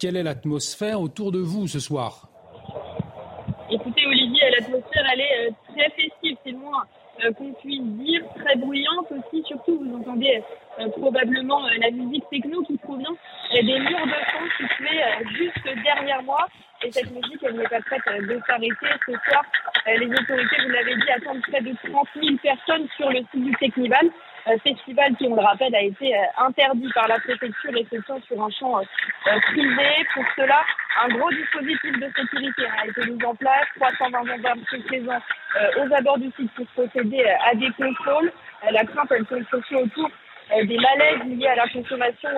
quelle est l'atmosphère autour de vous ce soir? Écoutez Olivier, l'atmosphère elle est très festive, c'est moins euh, qu'on puisse dire, très bruyante aussi, surtout vous entendez euh, probablement euh, la musique techno qui provient des murs de son situés juste derrière moi. Et cette musique, elle n'est pas prête de s'arrêter. Ce soir, les autorités, vous l'avez dit, attendent près de 30 000 personnes sur le site du Technival. Festival qui, on le rappelle, a été interdit par la préfecture et se tient sur un champ privé. Pour cela, un gros dispositif de sécurité a été mis en place. 320 gendarmes sont présents aux abords du site pour procéder à des contrôles. la crainte, elle se surtout autour des malaises liés à la consommation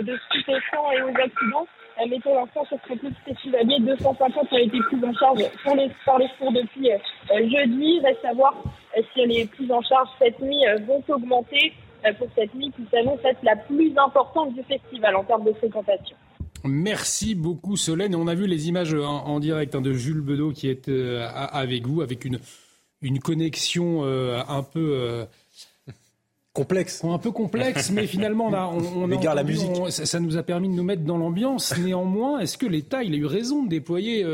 de stupéfiants et aux accidents. Mettons l'enfant sur ce petit festivalier, 250 ont été pris en charge pour les, par les secours depuis jeudi. Reste à voir si les prises en charge cette nuit vont augmenter pour cette nuit qui s'annonce être la plus importante du festival en termes de fréquentation. Merci beaucoup Solène. On a vu les images en, direct hein, de Jules Bedeau qui est euh, avec vous, avec une, une connexion euh, un peu... Euh, complexe. Un peu complexe, mais finalement, on a, on, la musique. ça, nous a permis de nous mettre dans l'ambiance. Néanmoins, est-ce que l'État il a eu raison de déployer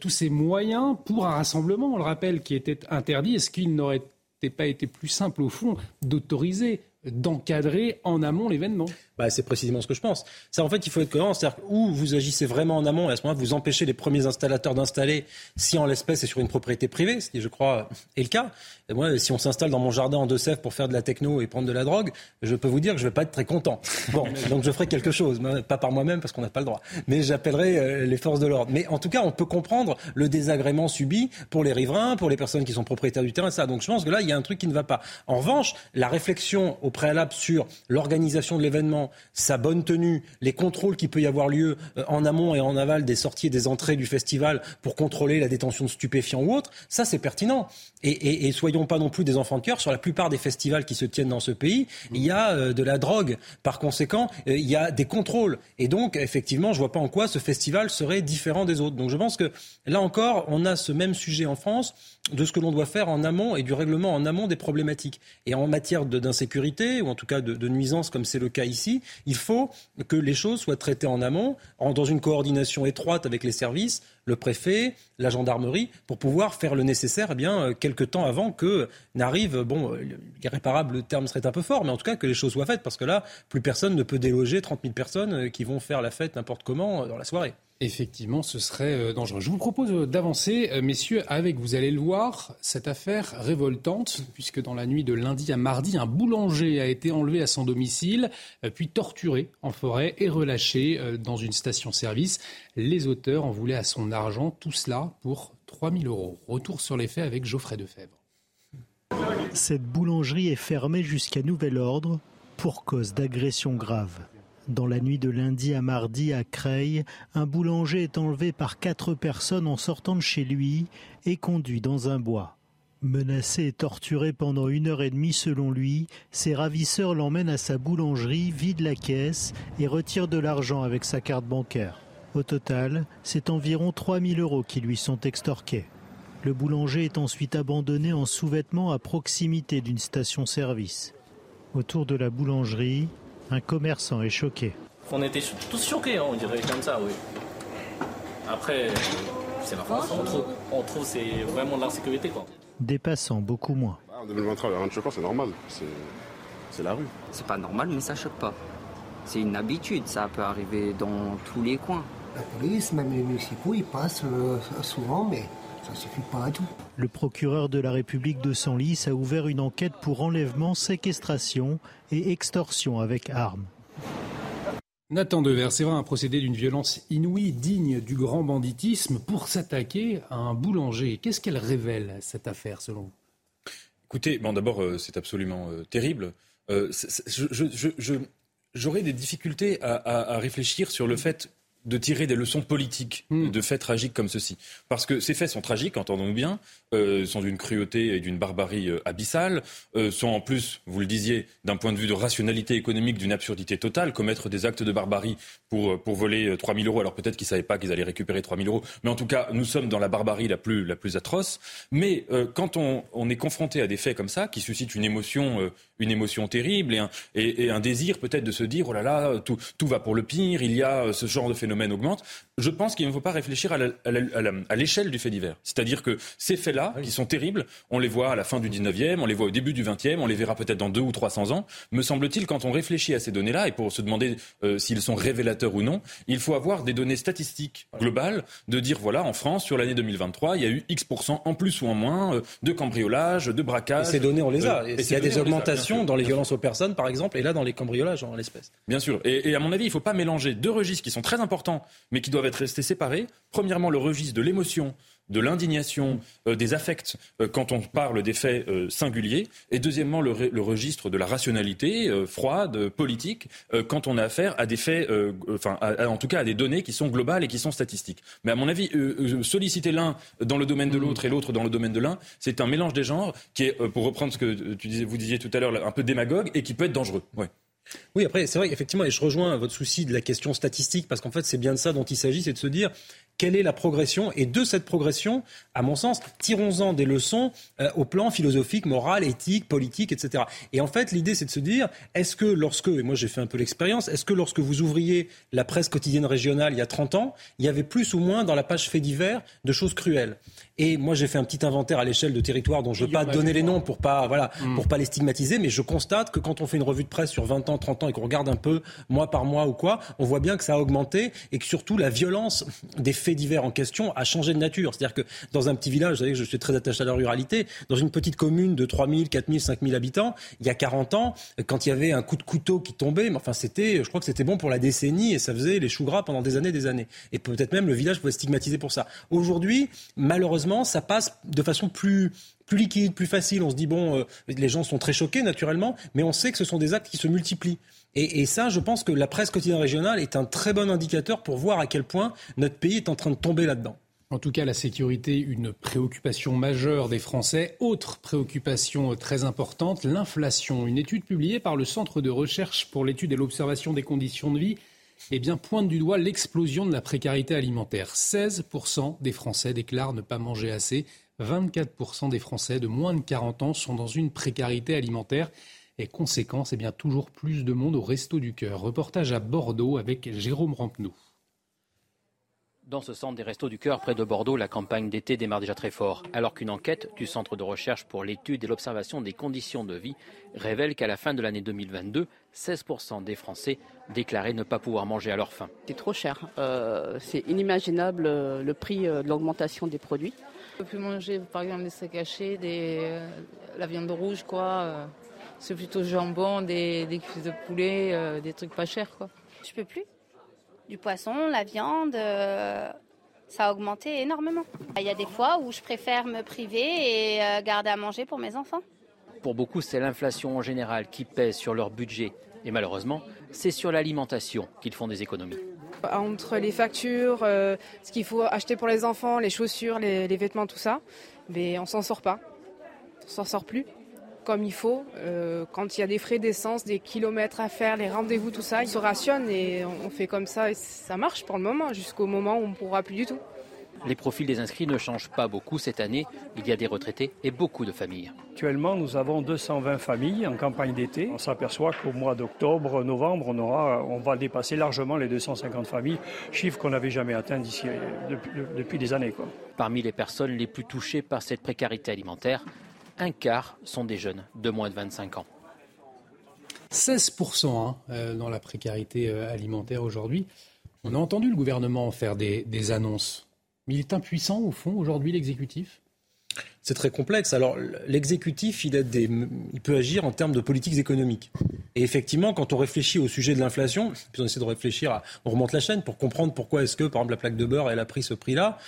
tous ces moyens pour un rassemblement, on le rappelle, qui était interdit? Est-ce qu'il n'aurait pas été plus simple, au fond, d'autoriser, d'encadrer en amont l'événement? Bah, c'est précisément ce que je pense. C'est en fait, il faut être cohérent. C'est-à-dire où vous agissez vraiment en amont, et à ce moment-là, vous empêchez les premiers installateurs d'installer, si en l'espèce c'est sur une propriété privée, ce qui, je crois, est le cas. Et moi, si on s'installe dans mon jardin en Deux-Sèvres pour faire de la techno et prendre de la drogue, je peux vous dire que je ne vais pas être très content. Bon, donc je ferai quelque chose, pas par moi-même parce qu'on n'a pas le droit, mais j'appellerai euh, les forces de l'ordre. Mais en tout cas, on peut comprendre le désagrément subi pour les riverains, pour les personnes qui sont propriétaires du terrain, ça. Donc je pense que là, il y a un truc qui ne va pas. En revanche, la réflexion au préalable sur l'organisation de l'événement, sa bonne tenue, les contrôles qui peut y avoir lieu euh, en amont et en aval des sorties et des entrées du festival pour contrôler la détention de stupéfiants ou autres, ça c'est pertinent. Et, et, soyons pas non plus des enfants de cœur. Sur la plupart des festivals qui se tiennent dans ce pays, il y a euh, de la drogue. Par conséquent, euh, il y a des contrôles. Et donc, effectivement, je vois pas en quoi ce festival serait différent des autres. Donc, je pense que là encore, on a ce même sujet en France de ce que l'on doit faire en amont et du règlement en amont des problématiques. Et en matière d'insécurité, ou en tout cas de, de nuisance, comme c'est le cas ici, il faut que les choses soient traitées en amont, en, dans une coordination étroite avec les services, le préfet, la gendarmerie, pour pouvoir faire le nécessaire, eh bien, euh, quelques temps avant que n'arrive, bon, euh, irréparable, le terme serait un peu fort, mais en tout cas que les choses soient faites, parce que là, plus personne ne peut déloger 30 000 personnes euh, qui vont faire la fête n'importe comment dans la soirée. Effectivement, ce serait euh, dangereux. Je vous propose euh, d'avancer, euh, messieurs, avec, vous allez le voir, cette affaire révoltante, puisque dans la nuit de lundi à mardi, un boulanger a été enlevé à son domicile, puis torturé en forêt et relâché dans une station-service. Les auteurs en voulaient à son argent, tout cela pour 3000 euros. Retour sur les faits avec Geoffrey Defebvre. Cette boulangerie est fermée jusqu'à nouvel ordre pour cause d'agression grave. Dans la nuit de lundi à mardi à Creil, un boulanger est enlevé par quatre personnes en sortant de chez lui et conduit dans un bois. Menacé et torturé pendant une heure et demie selon lui, ses ravisseurs l'emmènent à sa boulangerie, vident la caisse et retirent de l'argent avec sa carte bancaire. Au total, c'est environ 3000 euros qui lui sont extorqués. Le boulanger est ensuite abandonné en sous-vêtements à proximité d'une station-service. Autour de la boulangerie, un commerçant est choqué. On était tous choqués, hein, on dirait comme ça, oui. Après, c'est la France, on trouve, on trouve c'est vraiment de l'insécurité. Quoi. Des passants, beaucoup moins. En 2023, rien de choquant, c'est normal. C'est la rue. C'est pas normal, mais ça choque pas. C'est une habitude, ça peut arriver dans tous les coins. La police, même les municipaux, ils passent euh, souvent, mais ça suffit pas à tout. Le procureur de la République de Senlis a ouvert une enquête pour enlèvement, séquestration et extorsion avec armes. Nathan Dever, c'est vrai un procédé d'une violence inouïe, digne du grand banditisme, pour s'attaquer à un boulanger. Qu'est-ce qu'elle révèle, cette affaire, selon vous? Écoutez, bon, d'abord, euh, c'est absolument euh, terrible. Euh, j'aurais des difficultés à, réfléchir sur le fait de tirer des leçons politiques hmm. de faits tragiques comme ceci. Parce que ces faits sont tragiques, entendons-nous bien, euh, sont d'une cruauté et d'une barbarie euh, abyssale, euh, sont en plus, vous le disiez, d'un point de vue de rationalité économique, d'une absurdité totale. Commettre des actes de barbarie pour, pour voler 3 000 euros, alors peut-être qu'ils ne savaient pas qu'ils allaient récupérer 3 000 euros, mais en tout cas, nous sommes dans la barbarie la plus, la plus atroce. Mais quand on, on, est confronté à des faits comme ça, qui suscitent une émotion, une émotion terrible et un, et, et un désir peut-être de se dire, oh là là, tout, tout va pour le pire, il y a ce genre de phénomène augmente, je pense qu'il ne faut pas réfléchir à l'échelle du fait divers. C'est-à-dire que ces faits-là, ah qui sont terribles, on les voit à la fin du 19e, on les voit au début du 20e, on les verra peut-être dans deux ou 300 ans. Me semble-t-il, quand on réfléchit à ces données-là, et pour se demander euh, s'ils sont révélateurs ou non, il faut avoir des données statistiques globales, de dire, voilà, en France, sur l'année 2023, il y a eu X% en plus ou en moins euh, de cambriolage, de braquage. Et ces données, on les a. Euh, il y a des augmentations dans les violences aux personnes, par exemple, et là, dans les cambriolages, en l'espèce. Bien sûr. Et, et à mon avis, il ne faut pas mélanger deux registres qui sont très importants, mais qui doivent être restés séparés. Premièrement, le registre de l'émotion, de l'indignation, euh, des affects euh, quand on parle des faits euh, singuliers, et deuxièmement le, registre de la rationalité froide, politique, quand on a affaire à des faits, enfin en tout cas à des données qui sont globales et qui sont statistiques. Mais à mon avis, solliciter l'un dans le domaine de mmh. l'autre et l'autre dans le domaine de l'un, c'est un mélange des genres qui est, pour reprendre ce que tu disais, vous disiez tout à l'heure, un peu démagogue et qui peut être dangereux. Ouais. Oui, après, c'est vrai, effectivement, et je rejoins votre souci de la question statistique, parce qu'en fait, c'est bien de ça dont il s'agit, c'est de se dire quelle est la progression Et de cette progression, à mon sens, tirons-en des leçons euh, au plan philosophique, moral, éthique, politique, etc. Et en fait, l'idée, c'est de se dire, est-ce que lorsque, et moi j'ai fait un peu l'expérience, est-ce que lorsque vous ouvriez la presse quotidienne régionale il y a 30 ans, il y avait plus ou moins dans la page fait divers de choses cruelles? Et moi, j'ai fait un petit inventaire à l'échelle de territoire dont je ne veux pas donner les noms pour pas, voilà, mm. pour pas les stigmatiser, mais je constate que quand on fait une revue de presse sur 20 ans, 30 ans et qu'on regarde un peu mois par mois ou quoi, on voit bien que ça a augmenté et que surtout la violence des faits divers en question a changé de nature. C'est-à-dire que dans un petit village, vous savez que je suis très attaché à la ruralité, dans une petite commune de 3000, 4000, 5000 habitants, il y a 40 ans, quand il y avait un coup de couteau qui tombait, mais enfin c'était, je crois que c'était bon pour la décennie et ça faisait les choux gras pendant des années, des années. Et peut-être même le village pouvait stigmatiser pour ça. Aujourd'hui, malheureusement, ça passe de façon plus, plus liquide, plus facile. On se dit, bon, euh, les gens sont très choqués naturellement, mais on sait que ce sont des actes qui se multiplient. Et, ça, je pense que la presse quotidienne régionale est un très bon indicateur pour voir à quel point notre pays est en train de tomber là-dedans. En tout cas, la sécurité, une préoccupation majeure des Français. Autre préoccupation très importante, l'inflation. Une étude publiée par le Centre de recherche pour l'étude et l'observation des conditions de vie eh bien, pointe du doigt l'explosion de la précarité alimentaire. 16% des Français déclarent ne pas manger assez. 24% des Français de moins de 40 ans sont dans une précarité alimentaire. Et conséquence, eh bien, toujours plus de monde au Resto du Cœur. Reportage à Bordeaux avec Jérôme Rampenou. Dans ce centre des Restos du Cœur près de Bordeaux, la campagne d'été démarre déjà très fort, alors qu'une enquête du Centre de recherche pour l'étude et l'observation des conditions de vie révèle qu'à la fin de l'année 2022, 16% des Français déclaraient ne pas pouvoir manger à leur faim. C'est trop cher. Euh, c'est inimaginable euh, le prix euh, de l'augmentation des produits. On peut plus manger par exemple des steaks hachés, des, la viande rouge, quoi. C'est plutôt jambon, des, des cuisses de poulet, des trucs pas chers, quoi. Je peux plus du poisson, la viande, euh, ça a augmenté énormément. Il y a des fois où je préfère me priver et euh, garder à manger pour mes enfants. Pour beaucoup, c'est l'inflation en général qui pèse sur leur budget. Et malheureusement, c'est sur l'alimentation qu'ils font des économies. Entre les factures, euh, ce qu'il faut acheter pour les enfants, les chaussures, les, les vêtements, tout ça, mais on s'en sort pas. On s'en sort plus comme il faut. Euh, quand il y a des frais d'essence, des kilomètres à faire, les rendez-vous, tout ça, ils se rationnent et on fait comme ça et ça marche pour le moment, jusqu'au moment où on ne pourra plus du tout. Les profils des inscrits ne changent pas beaucoup cette année. Il y a des retraités et beaucoup de familles. Actuellement, nous avons 220 familles en campagne d'été. On s'aperçoit qu'au mois d'octobre, novembre, on, aura, on va dépasser largement les 250 familles, chiffre qu'on n'avait jamais atteint d'ici, depuis, depuis, des années. Quoi. Parmi les personnes les plus touchées par cette précarité alimentaire, un quart sont des jeunes de moins de 25 ans. 16% hein, euh, dans la précarité euh, alimentaire aujourd'hui. On a entendu le gouvernement faire des, annonces. Mais il est impuissant, au fond, aujourd'hui, l'exécutif? C'est très complexe. Alors, l'exécutif, il, il, peut agir en termes de politiques économiques. Et effectivement, quand on réfléchit au sujet de l'inflation, puis on essaie de réfléchir, à, on remonte la chaîne pour comprendre pourquoi est-ce que, par exemple, la plaque de beurre, elle a pris ce prix-là.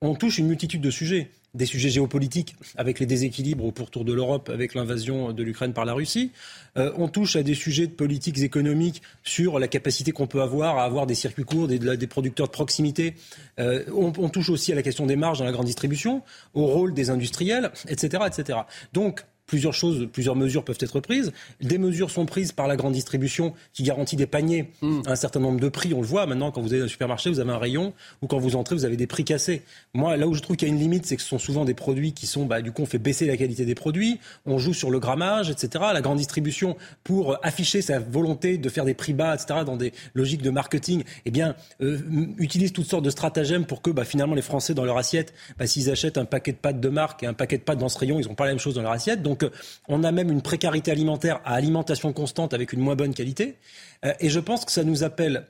On touche une multitude de sujets des sujets géopolitiques avec les déséquilibres au pourtour de l'Europe avec l'invasion de l'Ukraine par la Russie. Euh, on touche à des sujets de politiques économiques sur la capacité qu'on peut avoir à avoir des circuits courts, des, producteurs de proximité. Euh, on, on, touche aussi à la question des marges dans la grande distribution, au rôle des industriels, etc. etc. Donc, plusieurs choses, plusieurs mesures peuvent être prises. Des mesures sont prises par la grande distribution qui garantit des paniers hmm. un certain nombre de prix. On le voit maintenant quand vous allez dans un supermarché, vous avez un rayon ou quand vous entrez, vous avez des prix cassés. Moi, là où je trouve qu'il y a une limite, c'est que ce sont souvent des produits qui sont, bah, du coup, on fait baisser la qualité des produits, on joue sur le grammage, etc. La grande distribution, pour afficher sa volonté de faire des prix bas, etc., dans des logiques de marketing, eh bien, euh, utilise toutes sortes de stratagèmes pour que, bah, finalement, les Français dans leur assiette, bah, s'ils achètent un paquet de pâtes de marque et un paquet de pâtes dans ce rayon, ils n'ont pas la même chose dans leur assiette. Donc, donc on a même une précarité alimentaire à alimentation constante avec une moins bonne qualité. Euh, et je pense que ça nous appelle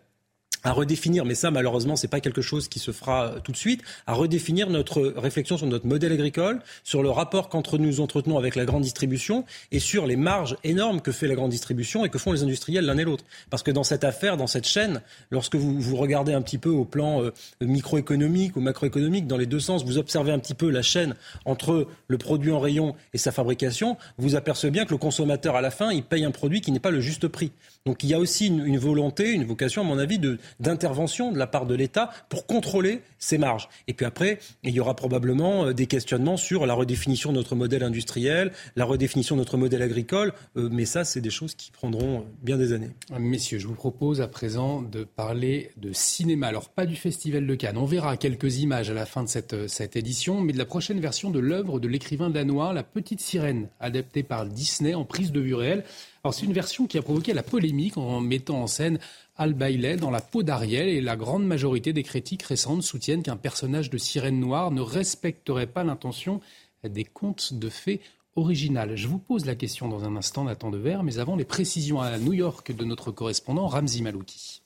à redéfinir, mais ça malheureusement c'est pas quelque chose qui se fera euh, tout de suite, à redéfinir notre réflexion sur notre modèle agricole, sur le rapport qu'entre nous entretenons avec la grande distribution et sur les marges énormes que fait la grande distribution et que font les industriels l'un et l'autre. Parce que dans cette affaire, dans cette chaîne, lorsque vous, vous regardez un petit peu au plan euh, microéconomique ou macroéconomique, dans les deux sens, vous observez un petit peu la chaîne entre le produit en rayon et sa fabrication, vous apercevez bien que le consommateur à la fin, il paye un produit qui n'est pas le juste prix. Donc il y a aussi une, volonté, une vocation à mon avis d'intervention de la part de l'État pour contrôler ces marges. Et puis après, il y aura probablement euh, des questionnements sur la redéfinition de notre modèle industriel, la redéfinition de notre modèle agricole, euh, mais ça, c'est des choses qui prendront euh, bien des années. Messieurs, je vous propose à présent de parler de cinéma. Alors, pas du Festival de Cannes. On verra quelques images à la fin de cette, cette édition, mais de la prochaine version de l'œuvre de l'écrivain danois La Petite Sirène, adaptée par Disney en prise de vue réelle. C'est une version qui a provoqué la polémique en mettant en scène Al Bailey dans la peau d'Ariel et la grande majorité des critiques récentes soutiennent qu'un personnage de sirène noire ne respecterait pas l'intention des contes de fées originales. Je vous pose la question dans un instant, Nathan Verre, mais avant les précisions à New York de notre correspondant Ramzi Malouki.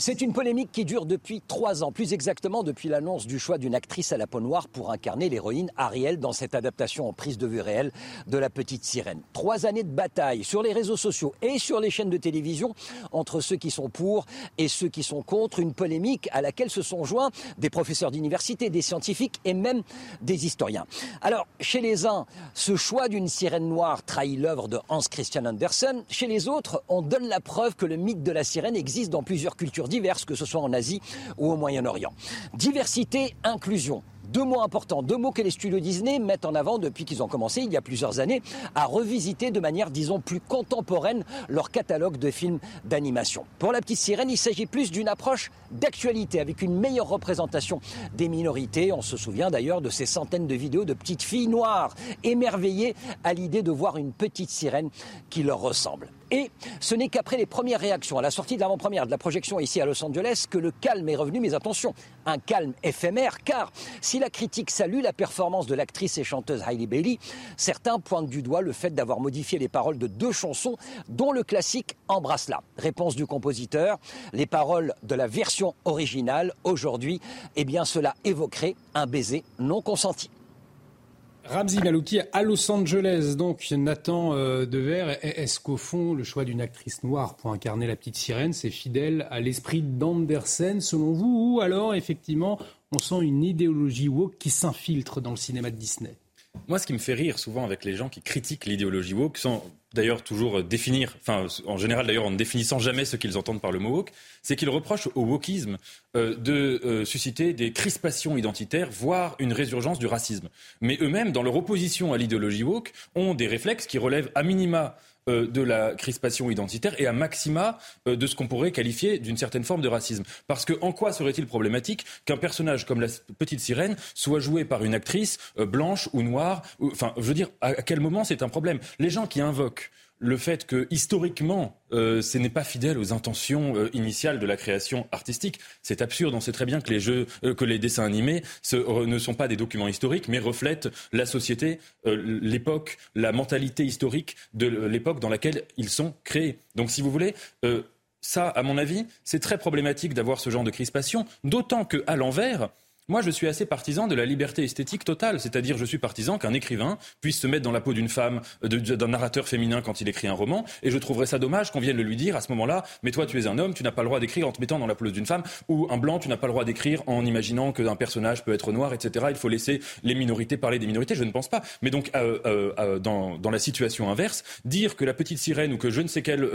C'est une polémique qui dure depuis trois ans, plus exactement depuis l'annonce du choix d'une actrice à la peau noire pour incarner l'héroïne Ariel dans cette adaptation en prise de vue réelle de La Petite Sirène. Trois années de bataille sur les réseaux sociaux et sur les chaînes de télévision entre ceux qui sont pour et ceux qui sont contre, une polémique à laquelle se sont joints des professeurs d'université, des scientifiques et même des historiens. Alors, chez les uns, ce choix d'une sirène noire trahit l'œuvre de Hans Christian Andersen. Chez les autres, on donne la preuve que le mythe de la sirène existe dans plusieurs cultures diverses, que ce soit en Asie ou au Moyen-Orient. Diversité, inclusion. Deux mots importants, deux mots que les studios Disney mettent en avant depuis qu'ils ont commencé il y a plusieurs années à revisiter de manière, disons, plus contemporaine leur catalogue de films d'animation. Pour La Petite Sirène, il s'agit plus d'une approche d'actualité avec une meilleure représentation des minorités. On se souvient d'ailleurs de ces centaines de vidéos de petites filles noires émerveillées à l'idée de voir une petite sirène qui leur ressemble. Et ce n'est qu'après les premières réactions à la sortie de l'avant-première de la projection ici à Los Angeles que le calme est revenu. Mais attention, un calme éphémère, car si la critique salue la performance de l'actrice et chanteuse Hailey Bailey, certains pointent du doigt le fait d'avoir modifié les paroles de deux chansons, dont le classique Embrasse-la. Réponse du compositeur, les paroles de la version originale, aujourd'hui, eh bien cela évoquerait un baiser non consenti. Ramzi Malouki à Los Angeles, donc Nathan euh, Dever, est-ce qu'au fond le choix d'une actrice noire pour incarner la petite sirène, c'est fidèle à l'esprit d'Andersen selon vous, ou alors effectivement on sent une idéologie woke qui s'infiltre dans le cinéma de Disney? Moi, ce qui me fait rire souvent avec les gens qui critiquent l'idéologie woke, sans d'ailleurs toujours définir, enfin en général d'ailleurs en ne définissant jamais ce qu'ils entendent par le mot woke, c'est qu'ils reprochent au wokisme euh, de euh, susciter des crispations identitaires, voire une résurgence du racisme. Mais eux-mêmes, dans leur opposition à l'idéologie woke, ont des réflexes qui relèvent à minima euh, de la crispation identitaire et à maxima euh, de ce qu'on pourrait qualifier d'une certaine forme de racisme. Parce que en quoi serait-il problématique qu'un personnage comme la petite sirène soit joué par une actrice euh, blanche ou noire Enfin, je veux dire, à quel moment c'est un problème? Les gens qui invoquent le fait que historiquement, euh, ce n'est pas fidèle aux intentions euh, initiales de la création artistique. C'est absurde. On sait très bien que les jeux, euh, que les dessins animés ne sont pas des documents historiques, mais reflètent la société, l'époque, la mentalité historique de l'époque dans laquelle ils sont créés. Donc, si vous voulez. ça, à mon avis, c'est très problématique d'avoir ce genre de crispation, d'autant qu'à l'envers, moi, je suis assez partisan de la liberté esthétique totale, c'est-à-dire je suis partisan qu'un écrivain puisse se mettre dans la peau d'une femme, d'un narrateur féminin quand il écrit un roman, et je trouverais ça dommage qu'on vienne le lui dire à ce moment-là, mais toi tu es un homme, tu n'as pas le droit d'écrire en te mettant dans la peau d'une femme, ou un blanc, tu n'as pas le droit d'écrire en imaginant qu'un personnage peut être noir, etc. Il faut laisser les minorités parler des minorités, je ne pense pas. Mais donc, euh, euh, euh, dans, dans, la situation inverse, dire que la petite sirène ou que je ne sais quel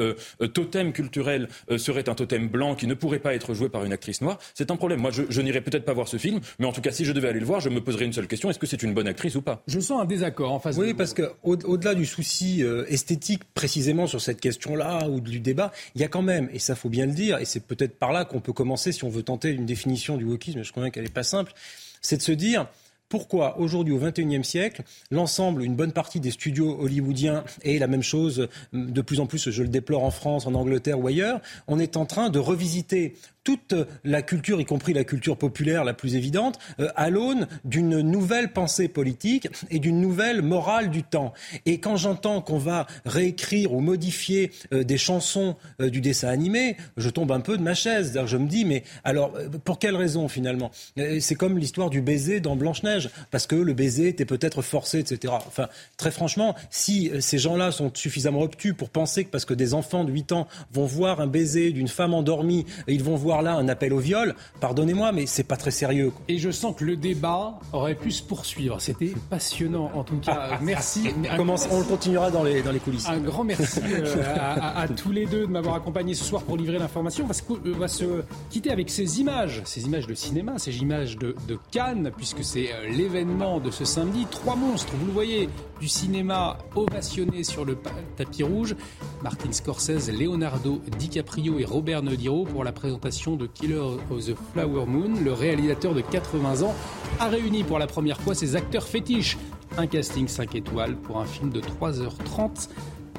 totem culturel serait un totem blanc qui ne pourrait pas être joué par une actrice noire, c'est un problème. Moi, je, je n'irai peut-être pas voir ce film, mais en tout cas, si je devais aller le voir, je me poserais une seule question est-ce que c'est une bonne actrice ou pas? Je sens un désaccord en face. Oui, parce que au-delà du souci euh, esthétique précisément sur cette question-là ou du débat, il y a quand même, et ça faut bien le dire, et c'est peut-être par là qu'on peut commencer si on veut tenter une définition du wokisme. Je crois qu'elle n'est pas simple, c'est de se dire pourquoi aujourd'hui au XXIe siècle, l'ensemble, une bonne partie des studios hollywoodiens et la même chose de plus en plus, je le déplore en France, en Angleterre ou ailleurs, on est en train de revisiter toute la culture, y compris la culture populaire la plus évidente, euh, à l'aune d'une nouvelle pensée politique et d'une nouvelle morale du temps. Et quand j'entends qu'on va réécrire ou modifier euh, des chansons euh, du dessin animé, je tombe un peu de ma chaise. Je me dis, mais alors, pour quelle raison finalement? C'est comme l'histoire du baiser dans Blanche-Neige, parce que le baiser était peut-être forcé, etc. Enfin, très franchement, si ces gens-là sont suffisamment obtus pour penser que parce que des enfants de 8 ans vont voir un baiser d'une femme endormie, ils vont voir là un appel au viol, pardonnez-moi, mais c'est pas très sérieux. Et je sens que le débat aurait pu se poursuivre. C'était passionnant, en tout cas. Merci. on le continuera dans les, dans les coulisses. Un grand merci euh, à, tous les deux de m'avoir accompagné ce soir pour livrer l'information. On va se quitter avec ces images, ces images de cinéma, ces images de, de Cannes, puisque c'est euh, l'événement de ce samedi. Trois monstres, vous le voyez, du cinéma ovationné sur le tapis rouge. Martin Scorsese, Leonardo DiCaprio et Robert Niro pour la présentation de Killer of the Flower Moon, le réalisateur de 80 ans a réuni pour la première fois ses acteurs fétiches. Un casting 5 étoiles pour un film de 3h30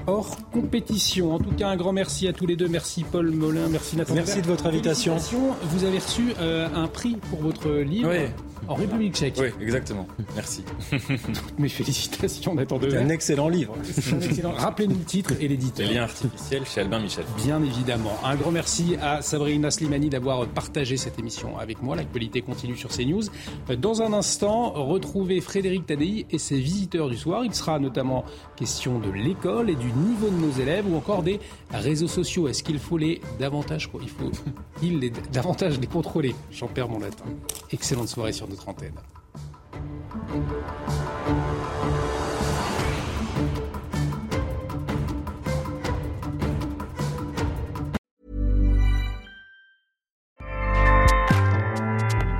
hors compétition. En tout cas, un grand merci à tous les deux. Merci Paul Molin, merci Nathan. Merci de votre invitation. Vous avez reçu euh, un prix pour votre livre. Oui en République tchèque. Oui, exactement. Merci. mes félicitations, Nathan C'est un excellent livre. Rappelez-nous le titre et l'éditeur. Les liens artificiels chez Albin Michel. Bien évidemment. Un grand merci à Sabrina Slimani d'avoir partagé cette émission avec moi. L'actualité continue sur CNews. Dans un instant, retrouvez Frédéric Tadei et ses visiteurs du soir. Il sera notamment question de l'école et du niveau de nos élèves ou encore des réseaux sociaux. Est-ce qu'il faut les davantage, il faut il les, davantage les contrôler? J'en perds mon latin. Excellente soirée sur notre antenne.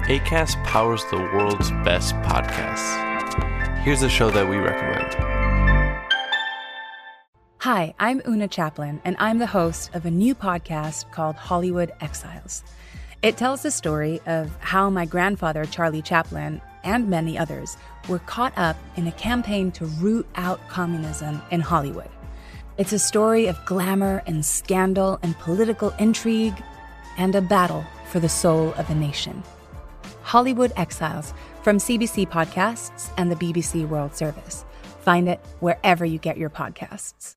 ACAST powers the world's best podcasts. Here's a show that we recommend. Hi, I'm Una Chaplin, and I'm the host of a new podcast called Hollywood Exiles. It tells the story of how my grandfather, Charlie Chaplin, and many others were caught up in a campaign to root out communism in Hollywood. It's a story of glamour and scandal and political intrigue and a battle for the soul of a nation. Hollywood Exiles from CBC Podcasts and the BBC World Service. Find it wherever you get your podcasts.